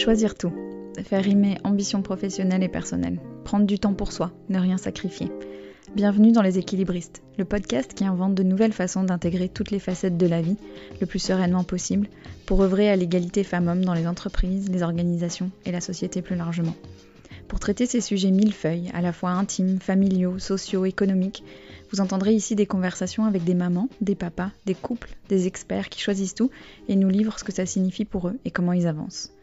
Choisir tout. Faire rimer ambition professionnelle et personnelle. Prendre du temps pour soi, ne rien sacrifier. Bienvenue dans Les Équilibristes, le podcast qui invente de nouvelles façons d'intégrer toutes les facettes de la vie le plus sereinement possible pour œuvrer à l'égalité femmes-hommes dans les entreprises, les organisations et la société plus largement. Pour traiter ces sujets millefeuilles, à la fois intimes, familiaux, sociaux, économiques, vous entendrez ici des conversations avec des mamans, des papas, des couples, des experts qui choisissent tout et nous livrent ce que ça signifie pour eux et comment ils avancent.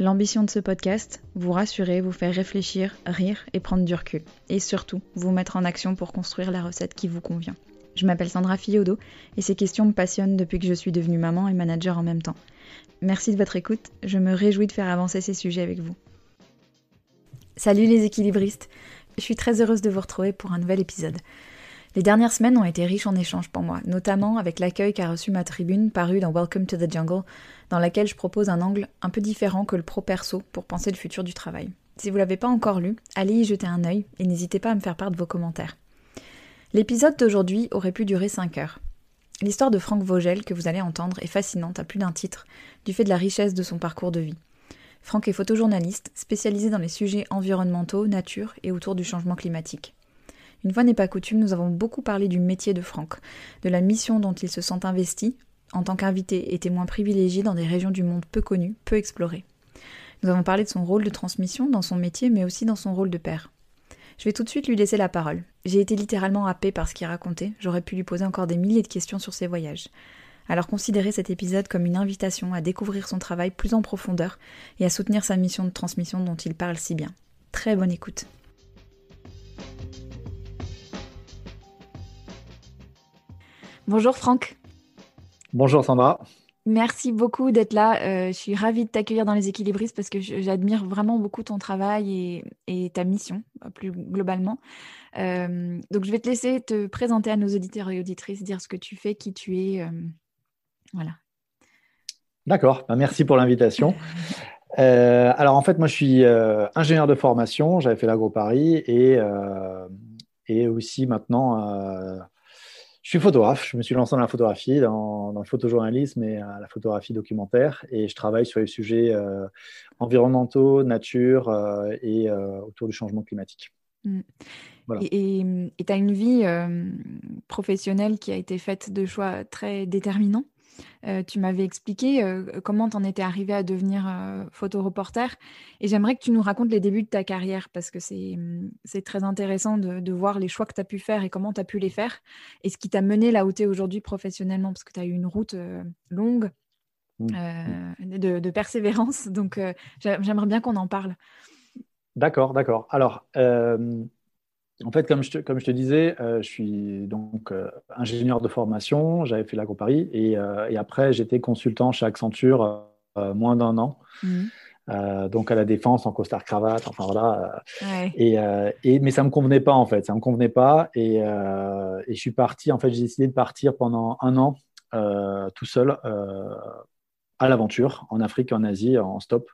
L'ambition de ce podcast, vous rassurer, vous faire réfléchir, rire et prendre du recul. Et surtout, vous mettre en action pour construire la recette qui vous convient. Je m'appelle Sandra Fiodo et ces questions me passionnent depuis que je suis devenue maman et manager en même temps. Merci de votre écoute, je me réjouis de faire avancer ces sujets avec vous. Salut les équilibristes, je suis très heureuse de vous retrouver pour un nouvel épisode. Les dernières semaines ont été riches en échanges pour moi, notamment avec l'accueil qu'a reçu ma tribune parue dans Welcome to the Jungle, dans laquelle je propose un angle un peu différent que le pro-perso pour penser le futur du travail. Si vous l'avez pas encore lu, allez y jeter un œil et n'hésitez pas à me faire part de vos commentaires. L'épisode d'aujourd'hui aurait pu durer 5 heures. L'histoire de Franck Vogel que vous allez entendre est fascinante à plus d'un titre, du fait de la richesse de son parcours de vie. Franck est photojournaliste, spécialisé dans les sujets environnementaux, nature et autour du changement climatique. Une fois n'est pas coutume, nous avons beaucoup parlé du métier de Franck, de la mission dont il se sent investi en tant qu'invité et témoin privilégié dans des régions du monde peu connues, peu explorées. Nous avons parlé de son rôle de transmission dans son métier, mais aussi dans son rôle de père. Je vais tout de suite lui laisser la parole. J'ai été littéralement happée par ce qu'il racontait, j'aurais pu lui poser encore des milliers de questions sur ses voyages. Alors considérez cet épisode comme une invitation à découvrir son travail plus en profondeur et à soutenir sa mission de transmission dont il parle si bien. Très bonne écoute. Bonjour Franck. Bonjour Sandra. Merci beaucoup d'être là. Euh, je suis ravie de t'accueillir dans les équilibristes parce que j'admire vraiment beaucoup ton travail et, ta mission, plus globalement. Euh, donc, je vais te laisser te présenter à nos auditeurs et auditrices, dire ce que tu fais, qui tu es. Euh, voilà. D'accord. Bah, merci pour l'invitation. alors, en fait, moi, je suis ingénieur de formation. J'avais fait l'agro-Paris et, et aussi maintenant je suis photographe. Je me suis lancé dans la photographie, dans, le photojournalisme et la photographie documentaire. Et je travaille sur les sujets euh, environnementaux, nature euh, et euh, autour du changement climatique. Mm. Et tu as une vie professionnelle qui a été faite de choix très déterminants? Euh, tu m'avais expliqué euh, comment tu en étais arrivé à devenir euh, photoreporter. Et j'aimerais que tu nous racontes les débuts de ta carrière parce que c'est hum, très intéressant de, voir les choix que tu as pu faire et comment tu as pu les faire et ce qui t'a mené là où tu es aujourd'hui professionnellement parce que tu as eu une route longue mmh. de, persévérance. Donc j'aimerais bien qu'on en parle. D'accord, d'accord. Alors, en fait, comme je te, comme je te disais, euh, je suis donc euh, ingénieur de formation, j'avais fait l'Agro Paris et, euh, et, après j'étais consultant chez Accenture moins d'un an. Mhm. donc à la défense en costard cravate, enfin voilà. Et, et, mais ça me convenait pas en fait, ça me convenait pas et, et je suis parti. En fait, j'ai décidé de partir pendant un an tout seul à l'aventure en Afrique, en Asie, en stop.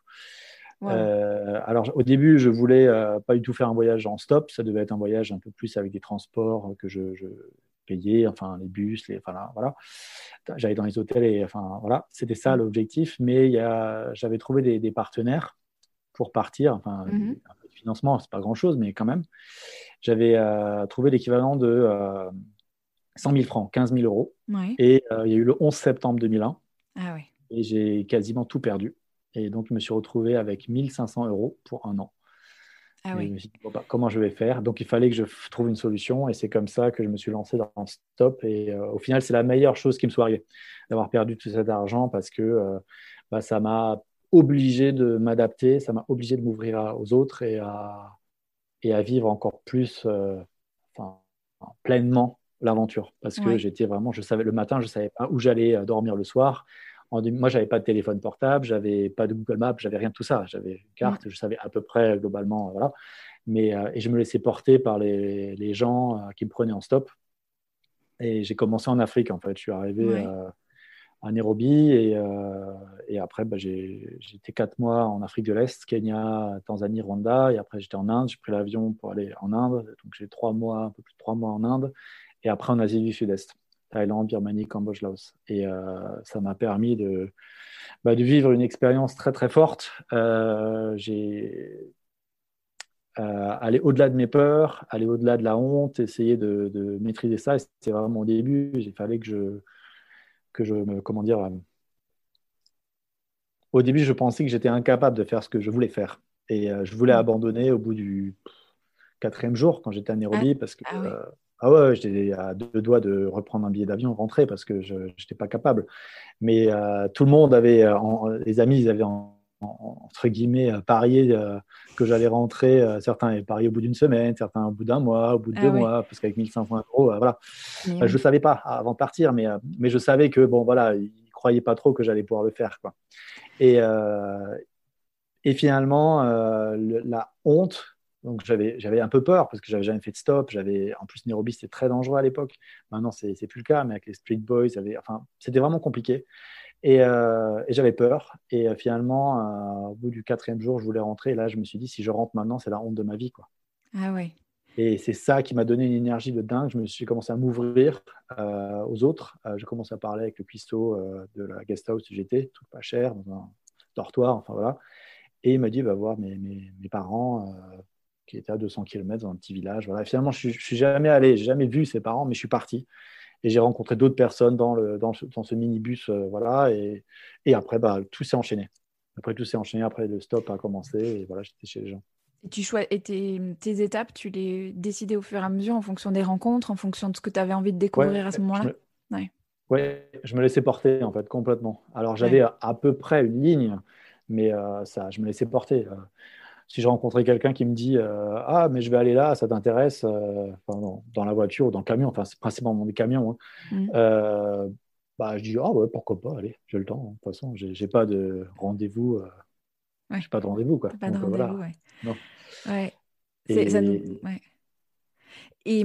Euh, alors, au début, je voulais euh, pas du tout faire un voyage en stop. Ça devait être un voyage un peu plus avec des transports que je, payais, enfin les bus, les, enfin voilà. J'allais dans les hôtels et enfin voilà, c'était ça mm. l'objectif. Mais j'avais trouvé des, partenaires pour partir. Enfin, mm-hmm. un peu de financement, c'est pas grand chose, mais quand même. J'avais euh, trouvé l'équivalent de 100 000 francs, 15 000 euros. Et il y a eu le 11 septembre 2001. Ah et j'ai quasiment tout perdu. Et donc, je me suis retrouvé avec 1500 euros pour un an. Ah je me suis dit, bah, comment je vais faire? Donc, il fallait que je trouve une solution. Et c'est comme ça que je me suis lancé dans stop. Et euh, au final, c'est la meilleure chose qui me soit arrivée, d'avoir perdu tout cet argent parce que euh, bah, ça m'a obligé de m'adapter, ça m'a obligé de m'ouvrir aux autres et à, et à vivre encore plus euh, enfin, pleinement l'aventure. Parce que j'étais vraiment, je savais le matin, je ne savais pas où j'allais dormir le soir. Moi, moi, j'avais pas de téléphone portable, j'avais pas de Google Maps, j'avais rien de tout ça. J'avais une carte, mm. je savais à peu près globalement, voilà. Mais euh, et je me laissais porter par les, les gens euh, qui me prenaient en stop. Et j'ai commencé en Afrique, en fait. Je suis arrivé euh, à Nairobi et, et après, bah, j'étais quatre mois en Afrique de l'Est, Kenya, Tanzanie, Rwanda. Et après, j'étais en Inde. J'ai pris l'avion pour aller en Inde. Donc, j'ai trois mois, un peu plus de trois mois en Inde. Et après, en Asie du Sud-Est. Thaïlande, Birmanie, Cambodge, Laos. Et ça m'a permis de, bah, de vivre une expérience très très forte. j'ai aller au-delà de mes peurs, aller au-delà de la honte, essayer de, de maîtriser ça. C'était vraiment mon début. Il fallait que je, que je me, comment dire, au début, je pensais que j'étais incapable de faire ce que je voulais faire. Et euh, je voulais mm. abandonner au bout du quatrième jour quand j'étais à Nairobi ah. parce que ah, euh, ah ouais, j'étais à deux doigts de reprendre un billet d'avion, rentrer parce que je n'étais pas capable. Mais euh, tout le monde avait, les amis, ils avaient entre guillemets parié que j'allais rentrer. certains avaient parié au bout d'une semaine, certains au bout d'un mois, au bout de deux mois, parce qu'avec 1500 euros, voilà. je ne savais pas avant de partir, mais, mais je savais que bon, voilà, ils croyaient pas trop que j'allais pouvoir le faire, quoi. Et, euh, et finalement, euh, la honte, donc j'avais, un peu peur parce que j'avais jamais fait de stop. J'avais, en plus, Nairobi, c'était très dangereux à l'époque. Maintenant, c'est, c'est plus le cas, mais avec les Street Boys, enfin, c'était vraiment compliqué. Et, euh, et, j'avais peur. Et finalement, au bout du quatrième jour, je voulais rentrer. Et là, je me suis dit, si je rentre maintenant, c'est la honte de ma vie. Quoi. Ah ouais. Et c'est ça qui m'a donné une énergie de dingue. Je me suis commencé à m'ouvrir euh, aux autres. Euh, j'ai commencé à parler avec le cuistot euh, de la guest house où j'étais, tout pas cher, dans un dortoir, enfin voilà. Et il m'a dit, va voir mes, mes, mes parents qui étaient à 200 km dans un petit village. Voilà. finalement, je ne suis jamais allé, j'ai jamais vu ses parents, mais je suis parti. Et j'ai rencontré d'autres personnes dans, le, dans, dans ce minibus. voilà. Et, et après, bah, tout s'est enchaîné. Après, tout s'est enchaîné. Après, le stop a commencé. Et voilà, j'étais chez les gens. Et, tu et tes, étapes, tu les décidais au fur et à mesure en fonction des rencontres, en fonction de ce que tu avais envie de découvrir à ce moment-là? Oui, ouais, je me laissais porter en fait complètement. Alors j'avais à peu près une ligne, mais euh, ça, je me laissais porter. Euh. Si je rencontrais quelqu'un qui me dit euh, Ah, mais je vais aller là, ça t'intéresse dans, la voiture ou dans le camion, enfin c'est principalement des camions, hein. mmh. bah, je dis Ah, ouais, pourquoi pas, allez, j'ai le temps. De toute façon, j'ai pas de rendez-vous Ouais. J'ai pas de rendez-vous, quoi. Pas de euh, rendez-vous, ouais. Non. Ouais. Et... Ça nous... ouais. Et,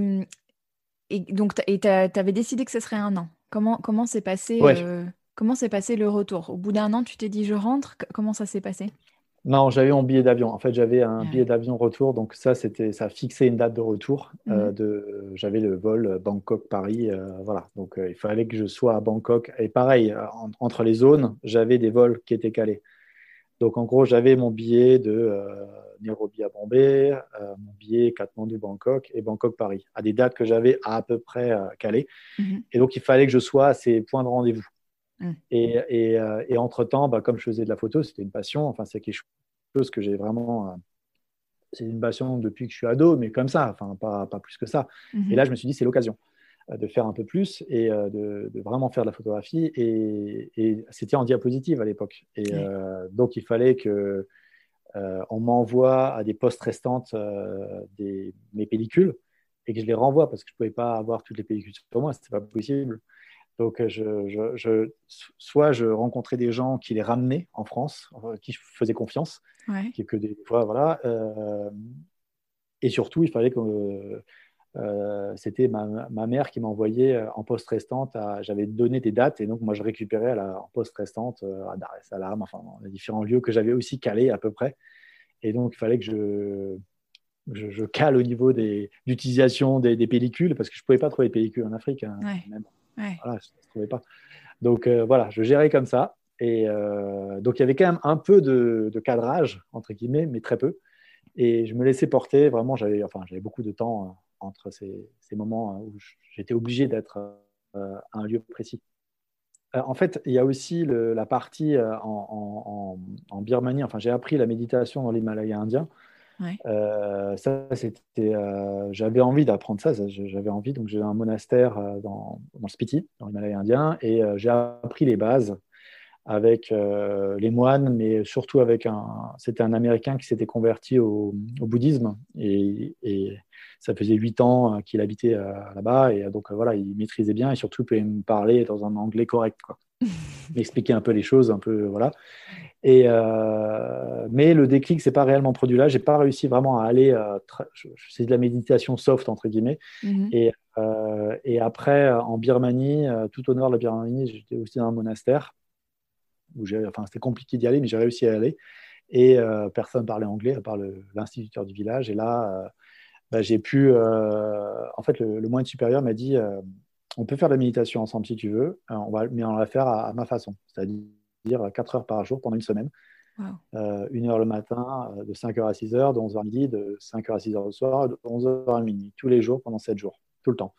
et, donc, tu avais décidé que ce serait un an. Comment comment s'est passé, euh, comment s'est passé le retour? Au bout d'un an, tu t'es dit je rentre. Comment ça s'est passé? Non, j'avais mon billet d'avion. En fait, j'avais un billet d'avion retour. Donc ça, c'était ça fixait une date de retour. Euh, mhm. de, j'avais le vol Bangkok-Paris. voilà. Donc il fallait que je sois à Bangkok. Et pareil, entre les zones, j'avais des vols qui étaient calés. Donc, en gros, j'avais mon billet de euh, Nairobi à Bombay, euh, mon billet Katmandou-Bangkok et Bangkok-Paris, à des dates que j'avais à, peu près euh, calées. Mhm. Et donc, il fallait que je sois à ces points de rendez-vous. Mhm. Et, entre-temps, bah, comme je faisais de la photo, c'était une passion. Enfin, c'est quelque chose que j'ai vraiment. c'est une passion depuis que je suis ado, mais comme ça, enfin, pas, pas plus que ça. Mhm. Et là, je me suis dit, c'est l'occasion. Euh, de faire un peu plus et euh, de, vraiment faire de la photographie. Et, c'était en diapositive à l'époque. Et euh, donc, il fallait que on m'envoie à des postes restantes des, mes pellicules et que je les renvoie parce que je ne pouvais pas avoir toutes les pellicules sur moi, ce n'était pas possible. Donc, je, soit je rencontrais des gens qui les ramenaient en France, qui faisaient confiance, qui, que des fois, voilà. et surtout, il fallait que euh, c'était ma, mère qui m'envoyait euh, en poste restante. J'avais donné des dates et donc moi je récupérais en poste restante euh, à Dar es Salaam, enfin dans les différents lieux que j'avais aussi calés à peu près. Et donc il fallait que je, je, cale au niveau d'utilisation des, des, pellicules parce que je ne pouvais pas trouver de pellicules en Afrique. Hein, même. Je ne trouvais pas. Donc voilà, je gérais comme ça. Et donc il y avait quand même un peu de, cadrage, entre guillemets, mais très peu. Et je me laissais porter. Vraiment, j'avais enfin, beaucoup de temps entre ces, moments où j'étais obligé d'être euh, à un lieu précis. Euh, en fait, il y a aussi la partie euh, en, Birmanie. Enfin, j'ai appris la méditation dans l'Himalaya indien. Ça, c'était, j'avais envie d'apprendre ça. J'avais envie, donc j'ai un monastère dans, dans le Spiti, dans l'Himalaya indien, et j'ai appris les bases avec les moines, mais surtout avec un. C'était un Américain qui s'était converti au, bouddhisme et, et, ça faisait huit ans euh, qu'il habitait euh, là-bas et euh, donc voilà, il maîtrisait bien et surtout il pouvait me parler dans un anglais correct, quoi. m'expliquer un peu les choses, un peu voilà. Et mais le déclic c'est pas réellement produit là. J'ai pas réussi vraiment à aller. c'est de la méditation soft entre guillemets. Mm-hmm. Et, et après en Birmanie, tout au nord de la Birmanie, j'étais aussi dans un monastère où j'ai, enfin c'était compliqué d'y aller, mais j'ai réussi à y aller. Et personne parlait anglais à part l'instituteur du village. Et là, bah, j'ai pu. Euh, en fait, le, moine supérieur m'a dit euh, on peut faire de la méditation ensemble si tu veux, on va, mais on va la faire à, ma façon, c'est-à-dire 4 heures par jour pendant une semaine. une heure le matin, de 5h à 6h, de 11h à midi, de 5h à 6h le soir, de 11h à minuit, tous les jours pendant 7 jours, tout le temps.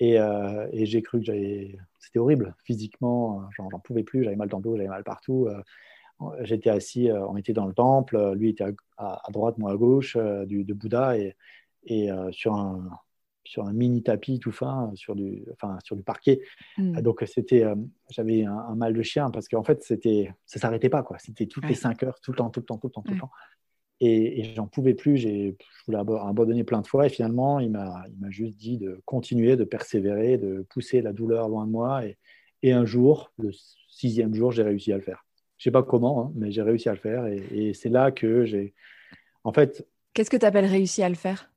Et, et j'ai cru que j'avais. C'était horrible, physiquement, j'en pouvais plus, j'avais mal dans le dos, j'avais mal partout. J'étais assis, on était dans le temple, lui était à, droite, moi à gauche du, de Bouddha, et, et sur un, sur un mini tapis tout fin sur du, enfin, sur du parquet. Mm. Donc c'était, euh, j'avais un, mal de chien parce qu'en fait c'était, ça s'arrêtait pas quoi. C'était toutes les 5 heures, tout le temps, tout le temps, tout le temps, tout le temps. Et, et j'en pouvais plus. J'ai, je voulais abandonner plein de fois et finalement il m'a, il m'a juste dit de continuer, de persévérer, de pousser la douleur loin de moi. Et, et un jour, le sixième jour, j'ai réussi à le faire. Je sais pas comment, hein, mais j'ai réussi à le faire. Et, et c'est là que j'ai, en fait. Qu'est-ce que tu appelles réussi à le faire?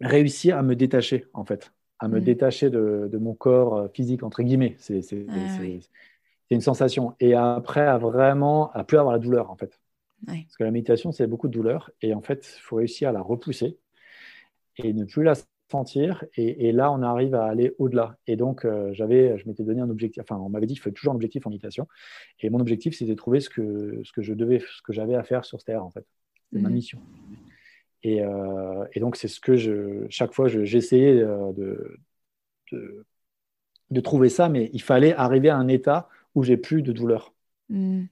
Réussir à me détacher, en fait, à me mm. détacher de, mon corps euh, physique, entre guillemets. C'est ah une sensation. Et après, à vraiment, à plus avoir la douleur, en fait. Parce que la méditation, c'est beaucoup de douleur. Et en fait, il faut réussir à la repousser et ne plus la sentir. Et, là, on arrive à aller au-delà. Et donc, euh, j'avais, je m'étais donné un objectif. Enfin, on m'avait dit qu'il fallait toujours un objectif en méditation. Et mon objectif, c'était de trouver ce que, ce que je devais, ce que j'avais à faire sur cette terre, en fait. C'est ma mm. mission. Euh, et, donc, c'est ce que je, chaque fois, j'essayais euh, de, de, trouver ça, mais il fallait arriver à un état où j'ai plus de douleur. Hmm.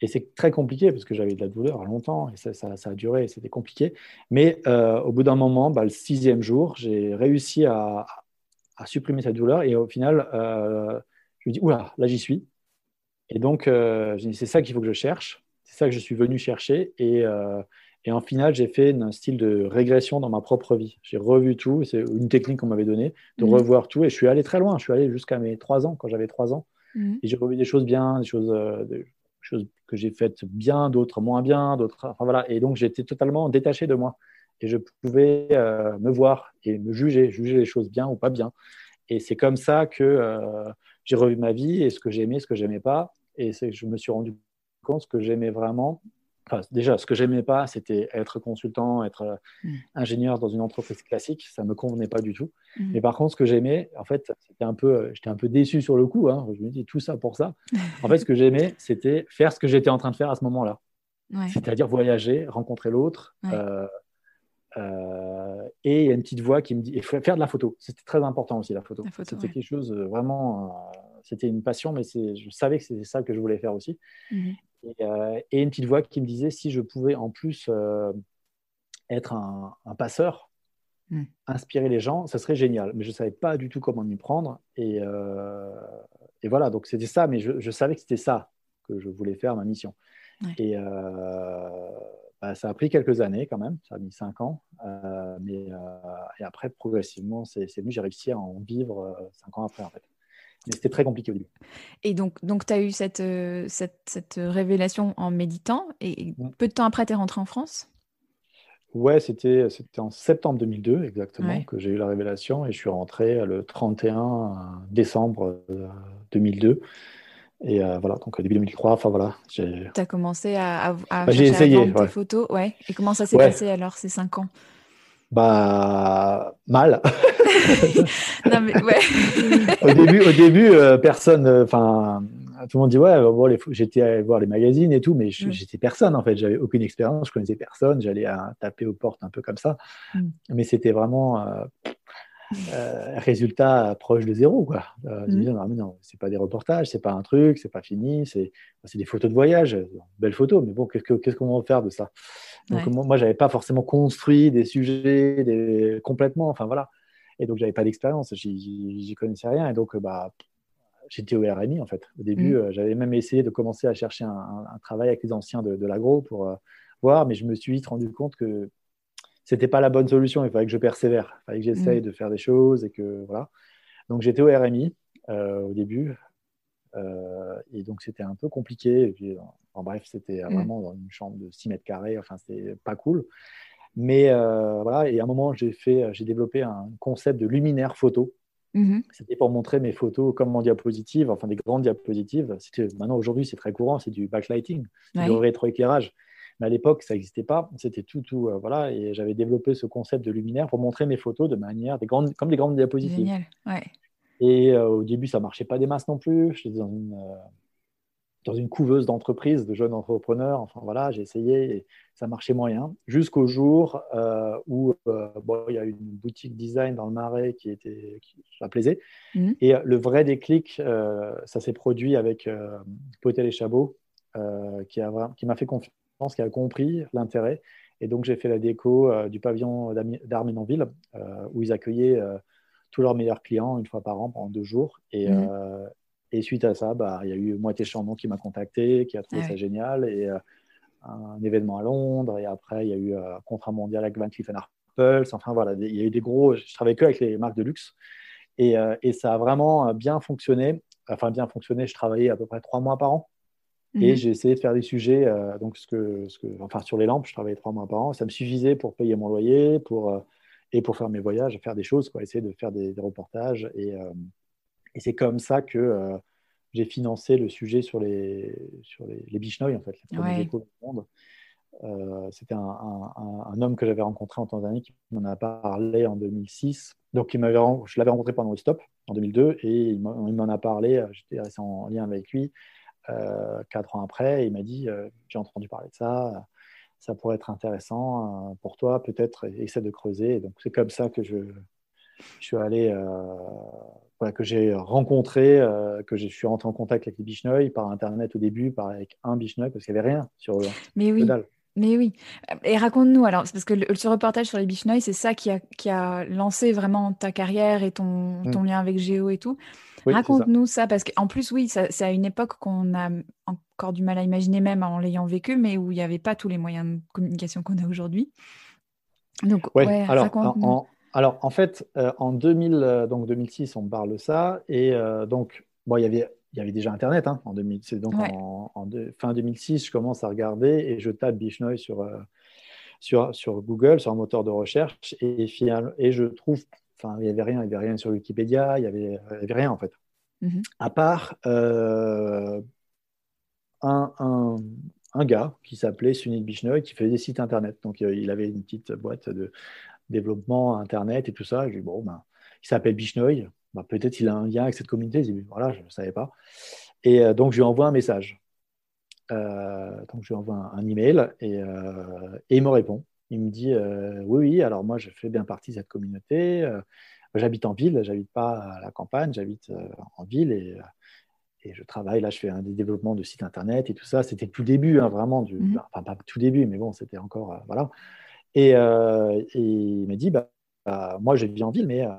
Et c'est très compliqué parce que j'avais de la douleur longtemps et ça, ça, a duré, c'était compliqué. Mais euh, au bout d'un moment, bah, le sixième jour, j'ai réussi à, à, supprimer cette douleur et au final, je me dis, oula, là j'y suis. Et donc, c'est ça qu'il faut que je cherche, c'est ça que je suis venu chercher. Et, et en final, j'ai fait un style de régression dans ma propre vie. J'ai revu tout. C'est une technique qu'on m'avait donnée de mhm. revoir tout. Et je suis allé très loin. Je suis allé jusqu'à mes trois ans, quand j'avais trois ans. Mhm. Et j'ai revu des choses bien, des choses, euh, des choses que j'ai faites bien, d'autres moins bien, d'autres. Enfin voilà. Et donc, j'étais totalement détaché de moi. Et je pouvais euh, me voir et me juger, juger les choses bien ou pas bien. Et c'est comme ça que euh, j'ai revu ma vie et ce que j'aimais, ce que j'aimais pas. Et je me suis rendu compte ce que j'aimais vraiment déjà, ce que j'aimais pas, c'était être consultant, être mm. ingénieur dans une entreprise classique. Ça me convenait pas du tout. Mm. Mais par contre, ce que j'aimais, en fait, c'était un peu, j'étais un peu déçu sur le coup. Hein. Je me dis tout ça pour ça. en fait, ce que j'aimais, c'était faire ce que j'étais en train de faire à ce moment-là. C'est-à-dire voyager, rencontrer l'autre. Euh, euh, et il y a une petite voix qui me dit, et faire de la photo. C'était très important aussi la photo. c'était quelque chose euh, vraiment, c'était une passion, mais je savais que c'était ça que je voulais faire aussi. Euh, et, une petite voix qui me disait si je pouvais en plus euh, être un, passeur, hmm. inspirer les gens, ça serait génial. Mais je ne savais pas du tout comment m'y prendre. Et, euh, et, voilà, donc c'était ça, mais je, savais que c'était ça que je voulais faire, ma mission. Et bah, ça a pris quelques années quand même, ça a mis cinq ans. mais, et après, progressivement, c'est venu, j'ai réussi à en vivre cinq ans après en fait. Mais c'était très compliqué au début. Et donc, donc tu as eu cette, euh, cette, cette, révélation en méditant. Et mm. peu de temps après, tu es rentré en France? Ouais, c'était en septembre 2002 exactement que j'ai eu la révélation et je suis rentré le 31 décembre 2002. Euh, et euh, voilà, donc début 2003, enfin voilà. Tu as commencé à, à, à, bah, essayé, tes photos. Ouais. Et comment ça s'est passé alors ces cinq ans? Bah, mal. au début, au début euh, personne, euh, enfin, tout le monde dit ouais, bon, j'étais allé voir les magazines et tout, mais mm. j'étais personne en fait. J'avais aucune expérience, je connaissais personne. J'allais taper aux portes un peu comme ça, mm. mais c'était vraiment euh, résultat proche de zéro quoi. Mm. non, non, c'est pas des reportages, c'est pas un truc, c'est pas fini, c'est des photos de voyage, belles photos, mais bon, qu'est-ce qu'on va faire de ça? Donc, moi, je n'avais pas forcément construit des sujets des... complètement. Enfin, voilà. Et donc, j'avais pas d'expérience. J'y connaissais rien. Et donc, bah, j'étais au RMI, en fait. Au début, mm. euh, j'avais même essayé de commencer à chercher un, travail avec les anciens de, l'agro pour euh, voir. Mais je me suis vite rendu compte que c'était pas la bonne solution. Il fallait que je persévère. Il fallait que j'essaye mm. de faire des choses. Et que, voilà. Donc, j'étais au RMI euh, au début. Et donc, c'était un peu compliqué. Et puis, en bref, c'était mm. vraiment dans une chambre de 6 mètres carrés. Enfin, c'était pas cool. Mais euh, voilà, et à un moment, j'ai fait, j'ai développé un concept de luminaire photo. Mm-hmm. C'était pour montrer mes photos comme en diapositive, enfin des grandes diapositives. Maintenant, aujourd'hui, c'est très courant, c'est du backlighting, du rétroéclairage. Mais à l'époque, ça n'existait pas. C'était tout, tout, euh, voilà. Et j'avais développé ce concept de luminaire pour montrer mes photos de manière des grandes, comme des grandes diapositives. Génial, ouais. Et au début, ça marchait pas des masses non plus. J'étais dans une, dans une couveuse d'entreprise, de jeunes entrepreneurs. Enfin voilà, j'ai essayé et ça marchait moyen. Jusqu'au jour euh, où euh, bon, il y a une boutique design dans le Marais qui était, qui, ça plaisait. Mhm. Et le vrai déclic, euh, ça s'est produit avec Potel et Chabot, qui m'a qui fait confiance, qui a compris l'intérêt. Et donc j'ai fait la déco du pavillon d'Arménonville, où ils accueillaient tous leurs meilleurs clients une fois par an pendant deux jours. Et, mhm. Et suite à ça, bah, il y a eu Moitié Chandon qui m'a contacté, qui a trouvé ah ça génial, et euh, un événement à Londres, et après, il y a eu un contrat mondial avec Van Cleef Arpels. Enfin, voilà, il y a eu des gros. Je travaillais que avec les marques de luxe. Et, euh, et, ça a vraiment bien fonctionné. Enfin, bien fonctionné, je travaillais à peu près trois mois par an. Et mhm. j'ai essayé de faire des sujets, euh, donc ce que, ce que, enfin sur les lampes, je travaillais trois mois par an. Ça me suffisait pour payer mon loyer, pour et pour faire mes voyages, faire des choses, quoi, essayer de faire des, des reportages. Et, et c'est comme ça que euh, j'ai financé le sujet sur les, sur les, les en fait, les premiers échos du monde. Euh, c'était un, un, homme que j'avais rencontré en Tanzanie qui m'en a parlé en 2006. Donc, il je l'avais rencontré pendant le stop en 2002 et il m'en a parlé. Euh, j'étais resté en lien avec lui quatre ans après. Et il m'a dit J'ai entendu parler de ça, ça pourrait être intéressant pour toi, peut-être essaie de creuser. donc, c'est comme ça que je, je suis allé que j'ai rencontré, euh, que je suis rentré en contact avec les Bichneuil par Internet au début, par avec un Bichneuil, parce qu'il n'y avait rien sur eux. Mais oui. Mais oui. Et raconte-nous, alors, parce que ce reportage sur les Bichneuil, c'est ça qui a, qui a lancé vraiment ta carrière et ton, mm. ton lien avec Géo et tout. Raconte-nous ça. parce qu'en plus, oui, c'est à une époque qu'on a encore du mal à imaginer, même en l'ayant vécu, mais où il n'y avait pas tous les moyens de communication qu'on a aujourd'hui. Donc, ouais, alors, en, alors, en fait, euh, en 2000, euh, donc 2006, on parle de ça. Et euh, donc, bon, il y avait, il y avait déjà Internet hein, en 2006. Donc, en, fin 2006, je commence à regarder et je tape Bichneuil sur, sur, sur Google, sur un moteur de recherche. Et, et je trouve, enfin, il n'y avait rien. Il n'y avait rien sur Wikipédia. Il n'y avait, avait, rien, en fait. Mm-hmm. À part un, un, un, gars qui s'appelait Sunil Bichneuil qui faisait des sites Internet. Donc, il avait une petite boîte de développement Internet et tout ça. Bon, ben, il s'appelle Bichneuil. Ben, Peut-être il a un lien avec cette communauté. Je dis, voilà, je ne savais pas. Et euh, donc, je lui envoie un message. Euh, donc, je lui envoie un, email et, euh, et, il me répond. Il me dit, oui, oui, alors moi, je fais bien partie de cette communauté. j'habite en ville, j'habite pas à la campagne, j'habite en ville et et je travaille là, je fais un des développements de sites internet et tout ça. C'était tout début, hein, vraiment, du, mmh. enfin pas tout début, mais bon, c'était encore voilà. Euh, et, il m'a dit, bah, bah, moi je vis en ville, mais euh,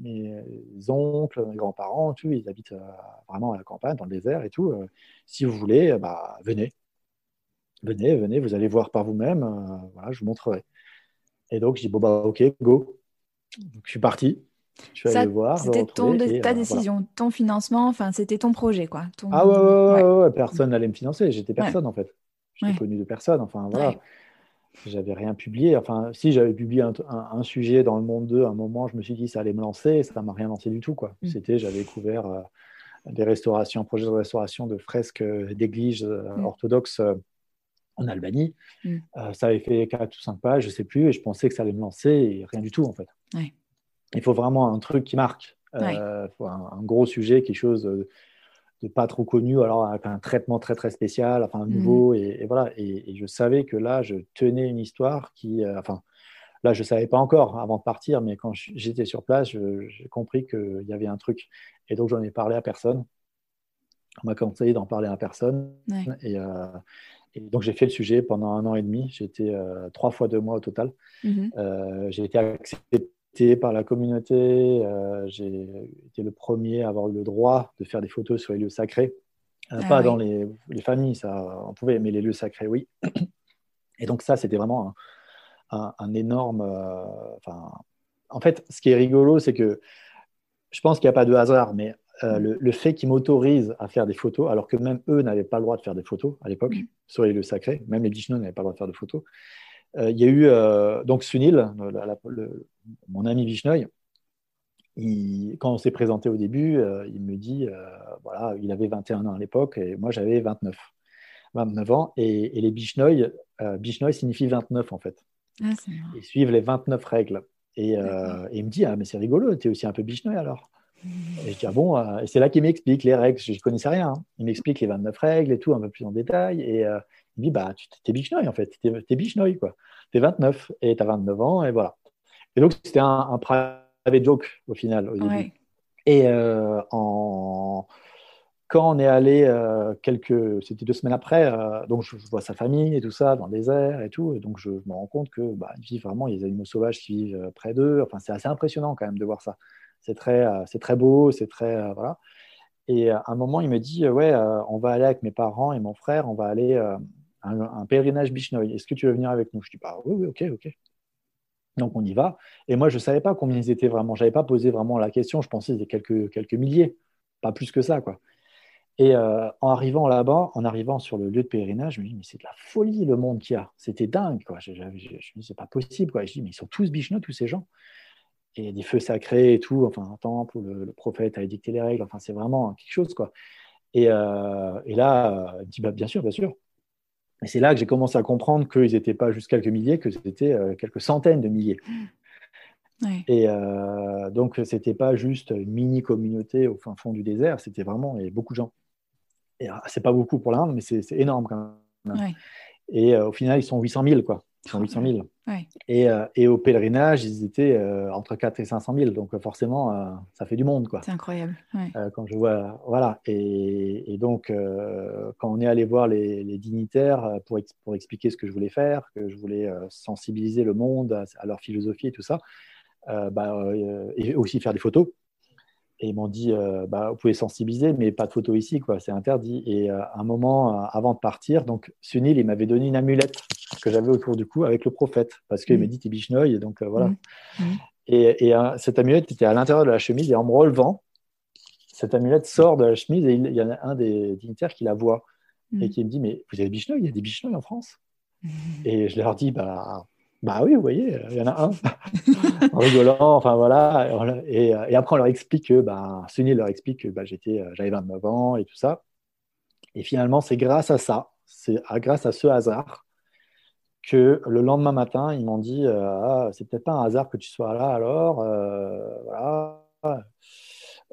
mes oncles, mes grands-parents, ils habitent euh, vraiment à la campagne, dans le désert et tout. si vous voulez, bah, venez. Venez, venez, vous allez voir par vous-même. voilà, je vous montrerai. Et donc, je dis, bon, bah, ok, go. Donc, je suis parti. Je suis allé voir. C'était ta décision, ton financement, enfin, c'était ton projet, quoi. Ah ouais, ouais, ouais, personne n'allait me financer. J'étais personne, en fait. J'étais connu de personne. Enfin, voilà j'avais rien publié. Enfin, si j'avais publié un, sujet dans le Monde 2, à un moment, je me suis dit ça allait me lancer, et ça m'a rien lancé du tout. Quoi. Mm. C'était, j'avais couvert euh, des restaurations, projets de restauration de fresques euh, d'églises euh, mm. orthodoxes en Albanie. Mm. ça avait fait 4 ou 5 pages, je sais plus, et je pensais que ça allait me lancer, et rien du tout en fait. Il faut vraiment un truc qui marque. un, gros sujet, quelque chose de pas trop connu, alors avec un traitement très très spécial, enfin mhm. nouveau, et, voilà. Et, je savais que là, je tenais une histoire qui, euh, enfin, là, je savais pas encore avant de partir, mais quand j'étais sur place, j'ai compris qu'il y avait un truc. Et donc, j'en ai parlé à personne. On m'a conseillé d'en parler à personne. Euh, et, donc, j'ai fait le sujet pendant un an et demi. J'ai été euh, trois fois deux mois au total. Mhm. j'ai été accepté par la communauté. Euh, j'ai été le premier à avoir eu le droit de faire des photos sur les lieux sacrés. Euh, ah pas dans les, familles, ça, on pouvait, mais les lieux sacrés, oui. Et donc ça, c'était vraiment un, énorme... Euh, enfin, en fait, ce qui est rigolo, c'est que je pense qu'il n'y a pas de hasard, mais mm. le, fait qu'ils m'autorisent à faire des photos, alors que même eux n'avaient pas le droit de faire des photos à l'époque, mm. sur les lieux sacrés, même les Dishno n'avaient pas le droit de faire de photos, euh, il y a eu euh, donc Sunil, mon ami Vishnoy, quand on s'est présenté au début, euh, il me dit, voilà, il avait 21 ans à l'époque et moi j'avais 29, 29 ans. Et, les Bishnoy, Bishnoy signifie 29 en fait. Ah, Ils suivent les 29 règles. Et, il me dit, ah mais c'est rigolo, tu es aussi un peu Bishnoy alors Et je dis, ah bon, euh, et c'est là qu'il m'explique les règles, je ne connaissais rien. Hein. Il m'explique les 29 règles et tout, un peu plus en détail. Et euh, il me dit, bah, tu es bichnoy en fait, tu es, bichnoy, quoi. Tu es 29 et tu as 29 ans, et voilà. Et donc, c'était un, un private joke au final. Au début. Et euh, en... quand on est allé quelques, c'était deux semaines après, donc je, vois sa famille et tout ça dans le désert et tout, et donc je, me rends compte que bah, vivent vraiment, il y a des animaux sauvages qui vivent près d'eux. Enfin, c'est assez impressionnant quand même de voir ça c'est très, euh, c'est très beau, c'est très euh, voilà. Et euh, à un moment, il me dit ouais, on va aller avec mes parents et mon frère, on va aller à un, pèlerinage Bishnoï. Est-ce que tu veux venir avec nous? Je dis bah oui, oui, ok, ok. Donc on y va. Et moi, je ne savais pas combien ils étaient vraiment. Je n'avais pas posé vraiment la question. Je pensais qu'ils étaient quelques, quelques milliers, pas plus que ça. quoi. Et en arrivant là-bas, en arrivant sur le lieu de pèlerinage, je me dis, mais c'est de la folie le monde qu'il y a. C'était dingue. Je, me dis, c'est pas possible. Quoi. Je dis, mais ils sont tous Bishnoï, tous ces gens et des feux sacrés et tout, enfin un temple où le, prophète a édicté les règles, enfin c'est vraiment quelque chose quoi. Et, euh, et là, il dit bah, bien sûr, bien sûr. Et c'est là que j'ai commencé à comprendre qu'ils n'étaient pas juste quelques milliers, que c'était euh, quelques centaines de milliers. Et euh, donc, ce n'était pas juste une mini communauté au fin fond du désert, c'était vraiment et beaucoup de gens. Et ah, c'est pas beaucoup pour l'Inde, mais c'est énorme quand même. Et au final, ils sont 800 000, quoi. Ils sont 800 000. Et, euh, et, au pèlerinage, ils étaient euh, entre 4 et 500 000. Donc, forcément, euh, ça fait du monde. C'est incroyable. quand je vois. Voilà. Et, et donc, quand on est allé voir les, les dignitaires pour, pour, expliquer ce que je voulais faire, que je voulais sensibiliser le monde à, leur philosophie et tout ça, bah, et aussi faire des photos. Et ils m'ont dit, bah, vous pouvez sensibiliser, mais pas de photos ici, quoi, c'est interdit. Et à un moment, avant de partir, donc Sunil, il m'avait donné une amulette que j'avais autour du cou avec le prophète, parce qu'il mm. m'a dit, t'es bichnoï, donc euh, voilà. Et, et euh, cette amulette était à l'intérieur de la chemise, et en me relevant, cette amulette sort de la chemise, et il, y en a un des dignitaires qui la voit, et qui me dit, mais vous avez bichnoï, il y a des bichnoï en France? Et je leur dis, bah, bah oui, vous voyez, il y en a un, en rigolant, enfin voilà. Et, après, on leur explique que, bah, Sunny leur explique que bah, j'étais, j'avais 29 ans et tout ça. Et finalement, c'est grâce à ça, c'est grâce à ce hasard que le lendemain matin, ils m'ont dit euh, ah, c'est peut-être pas un hasard que tu sois là alors. Euh, voilà.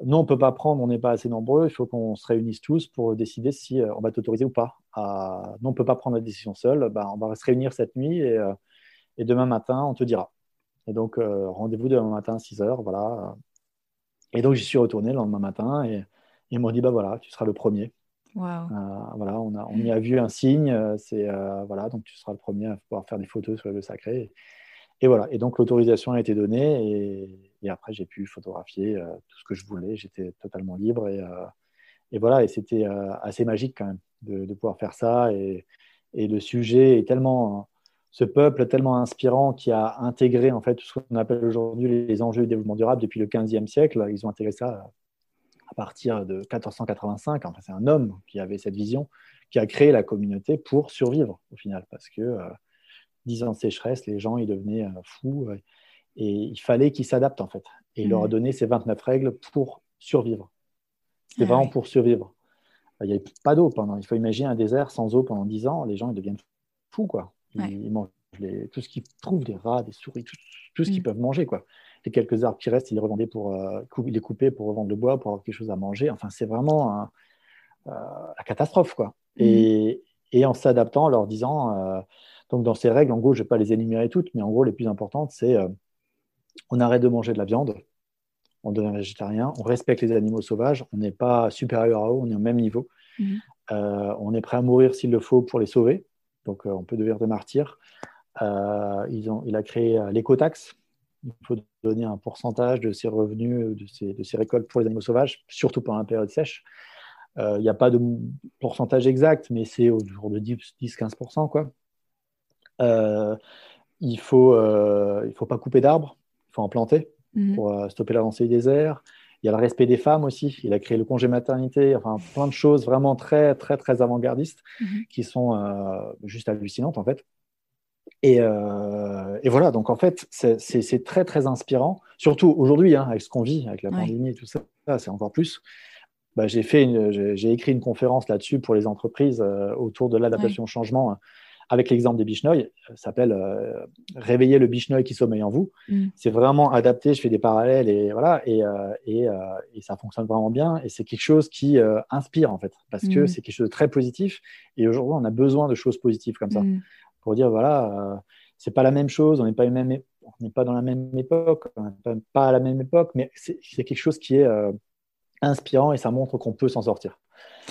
Nous, on ne peut pas prendre, on n'est pas assez nombreux, il faut qu'on se réunisse tous pour décider si euh, on va t'autoriser ou pas. Nous, on peut pas prendre la décision seul, bah, on va se réunir cette nuit et, et, demain matin, on te dira. Et donc, rendez-vous demain matin à 6 heures, voilà. Et donc, j'y suis retourné le lendemain matin et, et ils m'ont dit bah voilà, tu seras le premier. Euh, voilà, on, a, on y a vu un signe. Euh, c'est euh, voilà, donc tu seras le premier à pouvoir faire des photos sur le sacré. Et, voilà. Et donc l'autorisation a été donnée et, après j'ai pu photographier tout ce que je voulais. J'étais totalement libre et, et voilà. Et c'était assez magique quand même de, pouvoir faire ça. Et, le sujet est tellement ce peuple tellement inspirant qui a intégré en fait tout ce qu'on appelle aujourd'hui les enjeux du développement durable depuis le 15e siècle. Ils ont intégré ça à partir de 1485. Enfin, c'est un homme qui avait cette vision, qui a créé la communauté pour survivre au final, parce que euh, dix ans de sécheresse, les gens ils devenaient euh, fous euh, et il fallait qu'ils s'adaptent en fait. Et il leur a mmh. donné ces 29 règles pour survivre. C'est ah vraiment pour survivre. Il n'y avait pas d'eau pendant. Il faut imaginer un désert sans eau pendant 10 ans. Les gens ils deviennent fous quoi. Ils, mangent tout ce qu'ils trouvent, des rats, des souris, tout, ce qu'ils mmh. peuvent manger quoi les quelques arbres qui restent, ils les revendaient pour euh, les couper pour revendre le bois, pour avoir quelque chose à manger. Enfin, c'est vraiment euh, la catastrophe, quoi. Mhm. Et, et, en s'adaptant, en leur disant, euh, donc dans ces règles, en gros, je ne vais pas les énumérer toutes, mais en gros, les plus importantes, c'est on arrête de manger de la viande, on devient végétarien, on respecte les animaux sauvages, on n'est pas supérieur à eux, on est au même niveau. Mhm. on est prêt à mourir s'il le faut pour les sauver, donc on peut devenir des martyrs. ils ont, il a créé l'écotaxe, il faut donner un pourcentage de ses revenus, de ses, de ses récoltes pour les animaux sauvages, surtout pendant la période sèche. Euh, il n'y a pas de pourcentage exact, mais c'est autour de 10-15%. Quoi. Euh, il ne faut, euh, il faut pas couper d'arbres, il faut en planter mhm. pour stopper l'avancée des airs. Il y a le respect des femmes aussi. Il a créé le congé maternité, enfin plein de choses vraiment très, très, très avant-gardistes mhm. qui sont juste hallucinantes en fait. Euh, et, voilà, donc en fait, c'est très très inspirant, surtout aujourd'hui, hein, avec ce qu'on vit, avec la pandémie et tout ça, c'est encore plus. Bah, j'ai écrit une conférence là-dessus pour les entreprises euh, autour de l'adaptation au changement avec l'exemple des Bichnoi, ça s'appelle Réveiller le Bichnoi qui sommeille en vous. Mm. C'est vraiment adapté, je fais des parallèles et voilà, et, et, et ça fonctionne vraiment bien. Et c'est quelque chose qui inspire en fait, parce que mm. c'est quelque chose de très positif. Et aujourd'hui, on a besoin de choses positives comme ça mm. pour dire voilà, c'est pas la même chose, on n'est pas, pas dans la même époque, on n'est pas à la même époque, mais c'est quelque chose qui est inspirant et ça montre qu'on peut s'en sortir.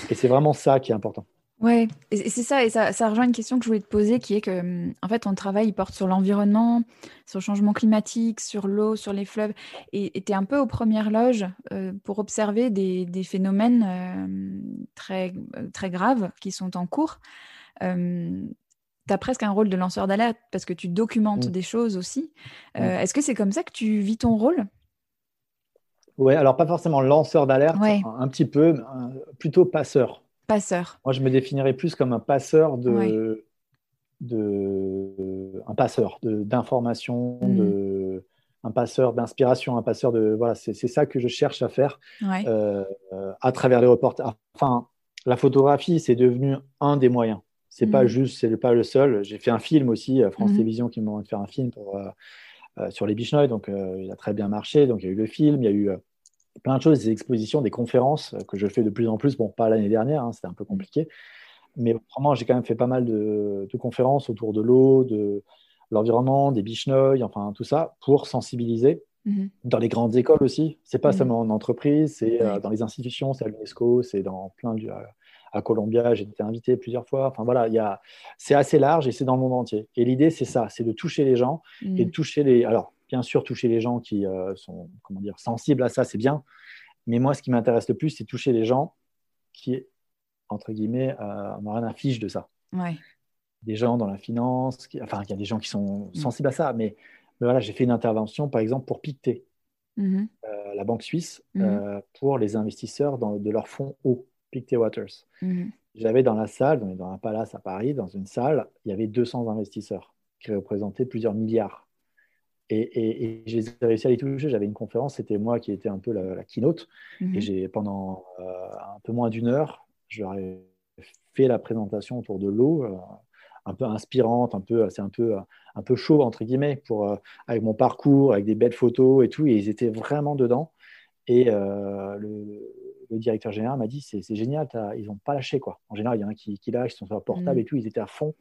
Et c'est vraiment ça qui est important. Ouais, et c'est ça, et ça, ça, rejoint une question que je voulais te poser, qui est que, hum, en fait, ton travail, il porte sur l'environnement, sur le changement climatique, sur l'eau, sur les fleuves, et tu es un peu aux premières loges euh, pour observer des, des phénomènes euh, très, euh, très graves qui sont en cours. tu as presque un rôle de lanceur d'alerte parce que tu documentes mmh. des choses aussi. Mmh. Est-ce que c'est comme ça que tu vis ton rôle? Oui, alors pas forcément lanceur d'alerte, un, petit peu, plutôt passeur. Passeur. Moi, je me définirais plus comme un passeur de, de un passeur d'information, mm. de, un passeur d'inspiration, un passeur de voilà, c'est ça que je cherche à faire euh, à travers les reportages. Enfin, la photographie, c'est devenu un des moyens. C'est pas mm. juste, c'est pas le seul. J'ai fait un film aussi, euh, France mm. Télévisions qui m'a demandé de faire un film pour, euh, sur les Bichnoy, donc il a très bien marché. Donc il y a eu le film, il y a eu plein de choses, des expositions, des conférences euh, que je fais de plus en plus. Bon, pas l'année dernière, hein, c'était un peu compliqué. Mais vraiment, j'ai quand même fait pas mal de, conférences autour de l'eau, de l'environnement, des bichenoïs, enfin tout ça, pour sensibiliser. Mhm. Dans les grandes écoles aussi. C'est pas mhm. seulement en entreprise, c'est euh, dans les institutions, c'est à l'UNESCO, c'est dans plein de. À, à Columbia, j'ai été invité plusieurs fois. Enfin voilà, c'est assez large et c'est dans le monde entier. Et l'idée, c'est ça, c'est de toucher les gens et de mhm. toucher les. Alors, bien sûr, toucher les gens qui euh, sont comment dire, sensibles à ça, c'est bien. Mais moi, ce qui m'intéresse le plus, c'est toucher les gens qui, entre guillemets, euh, n'ont rien à fiche de ça. Des gens dans la finance, enfin, il y a des gens qui sont mm. sensibles à ça. Mais, voilà, j'ai fait une intervention, par exemple, pour Pictet, mm-hmm. euh, la banque suisse, mm-hmm. euh, pour les investisseurs dans, de leur fonds eau, Pictet Waters. Mm-hmm. J'avais dans la salle, on est dans un palace à Paris, dans une salle, il y avait 200 investisseurs qui représentaient plusieurs milliards et, j'ai réussi à les toucher. J'avais une conférence, c'était moi qui étais un peu la, keynote. Mhm. Et j'ai, pendant euh, un peu moins d'une heure, je leur ai fait la présentation autour de l'eau, euh, un peu inspirante, un peu, c'est un peu, un peu chaud, entre guillemets, pour, euh, avec mon parcours, avec des belles photos et tout. Et ils étaient vraiment dedans. Et le, directeur général m'a dit c'est, génial, ils n'ont pas lâché. quoi. En général, il y en a qui, qui lâchent, ils sont sur leur portable mhm. et tout. Ils étaient à fond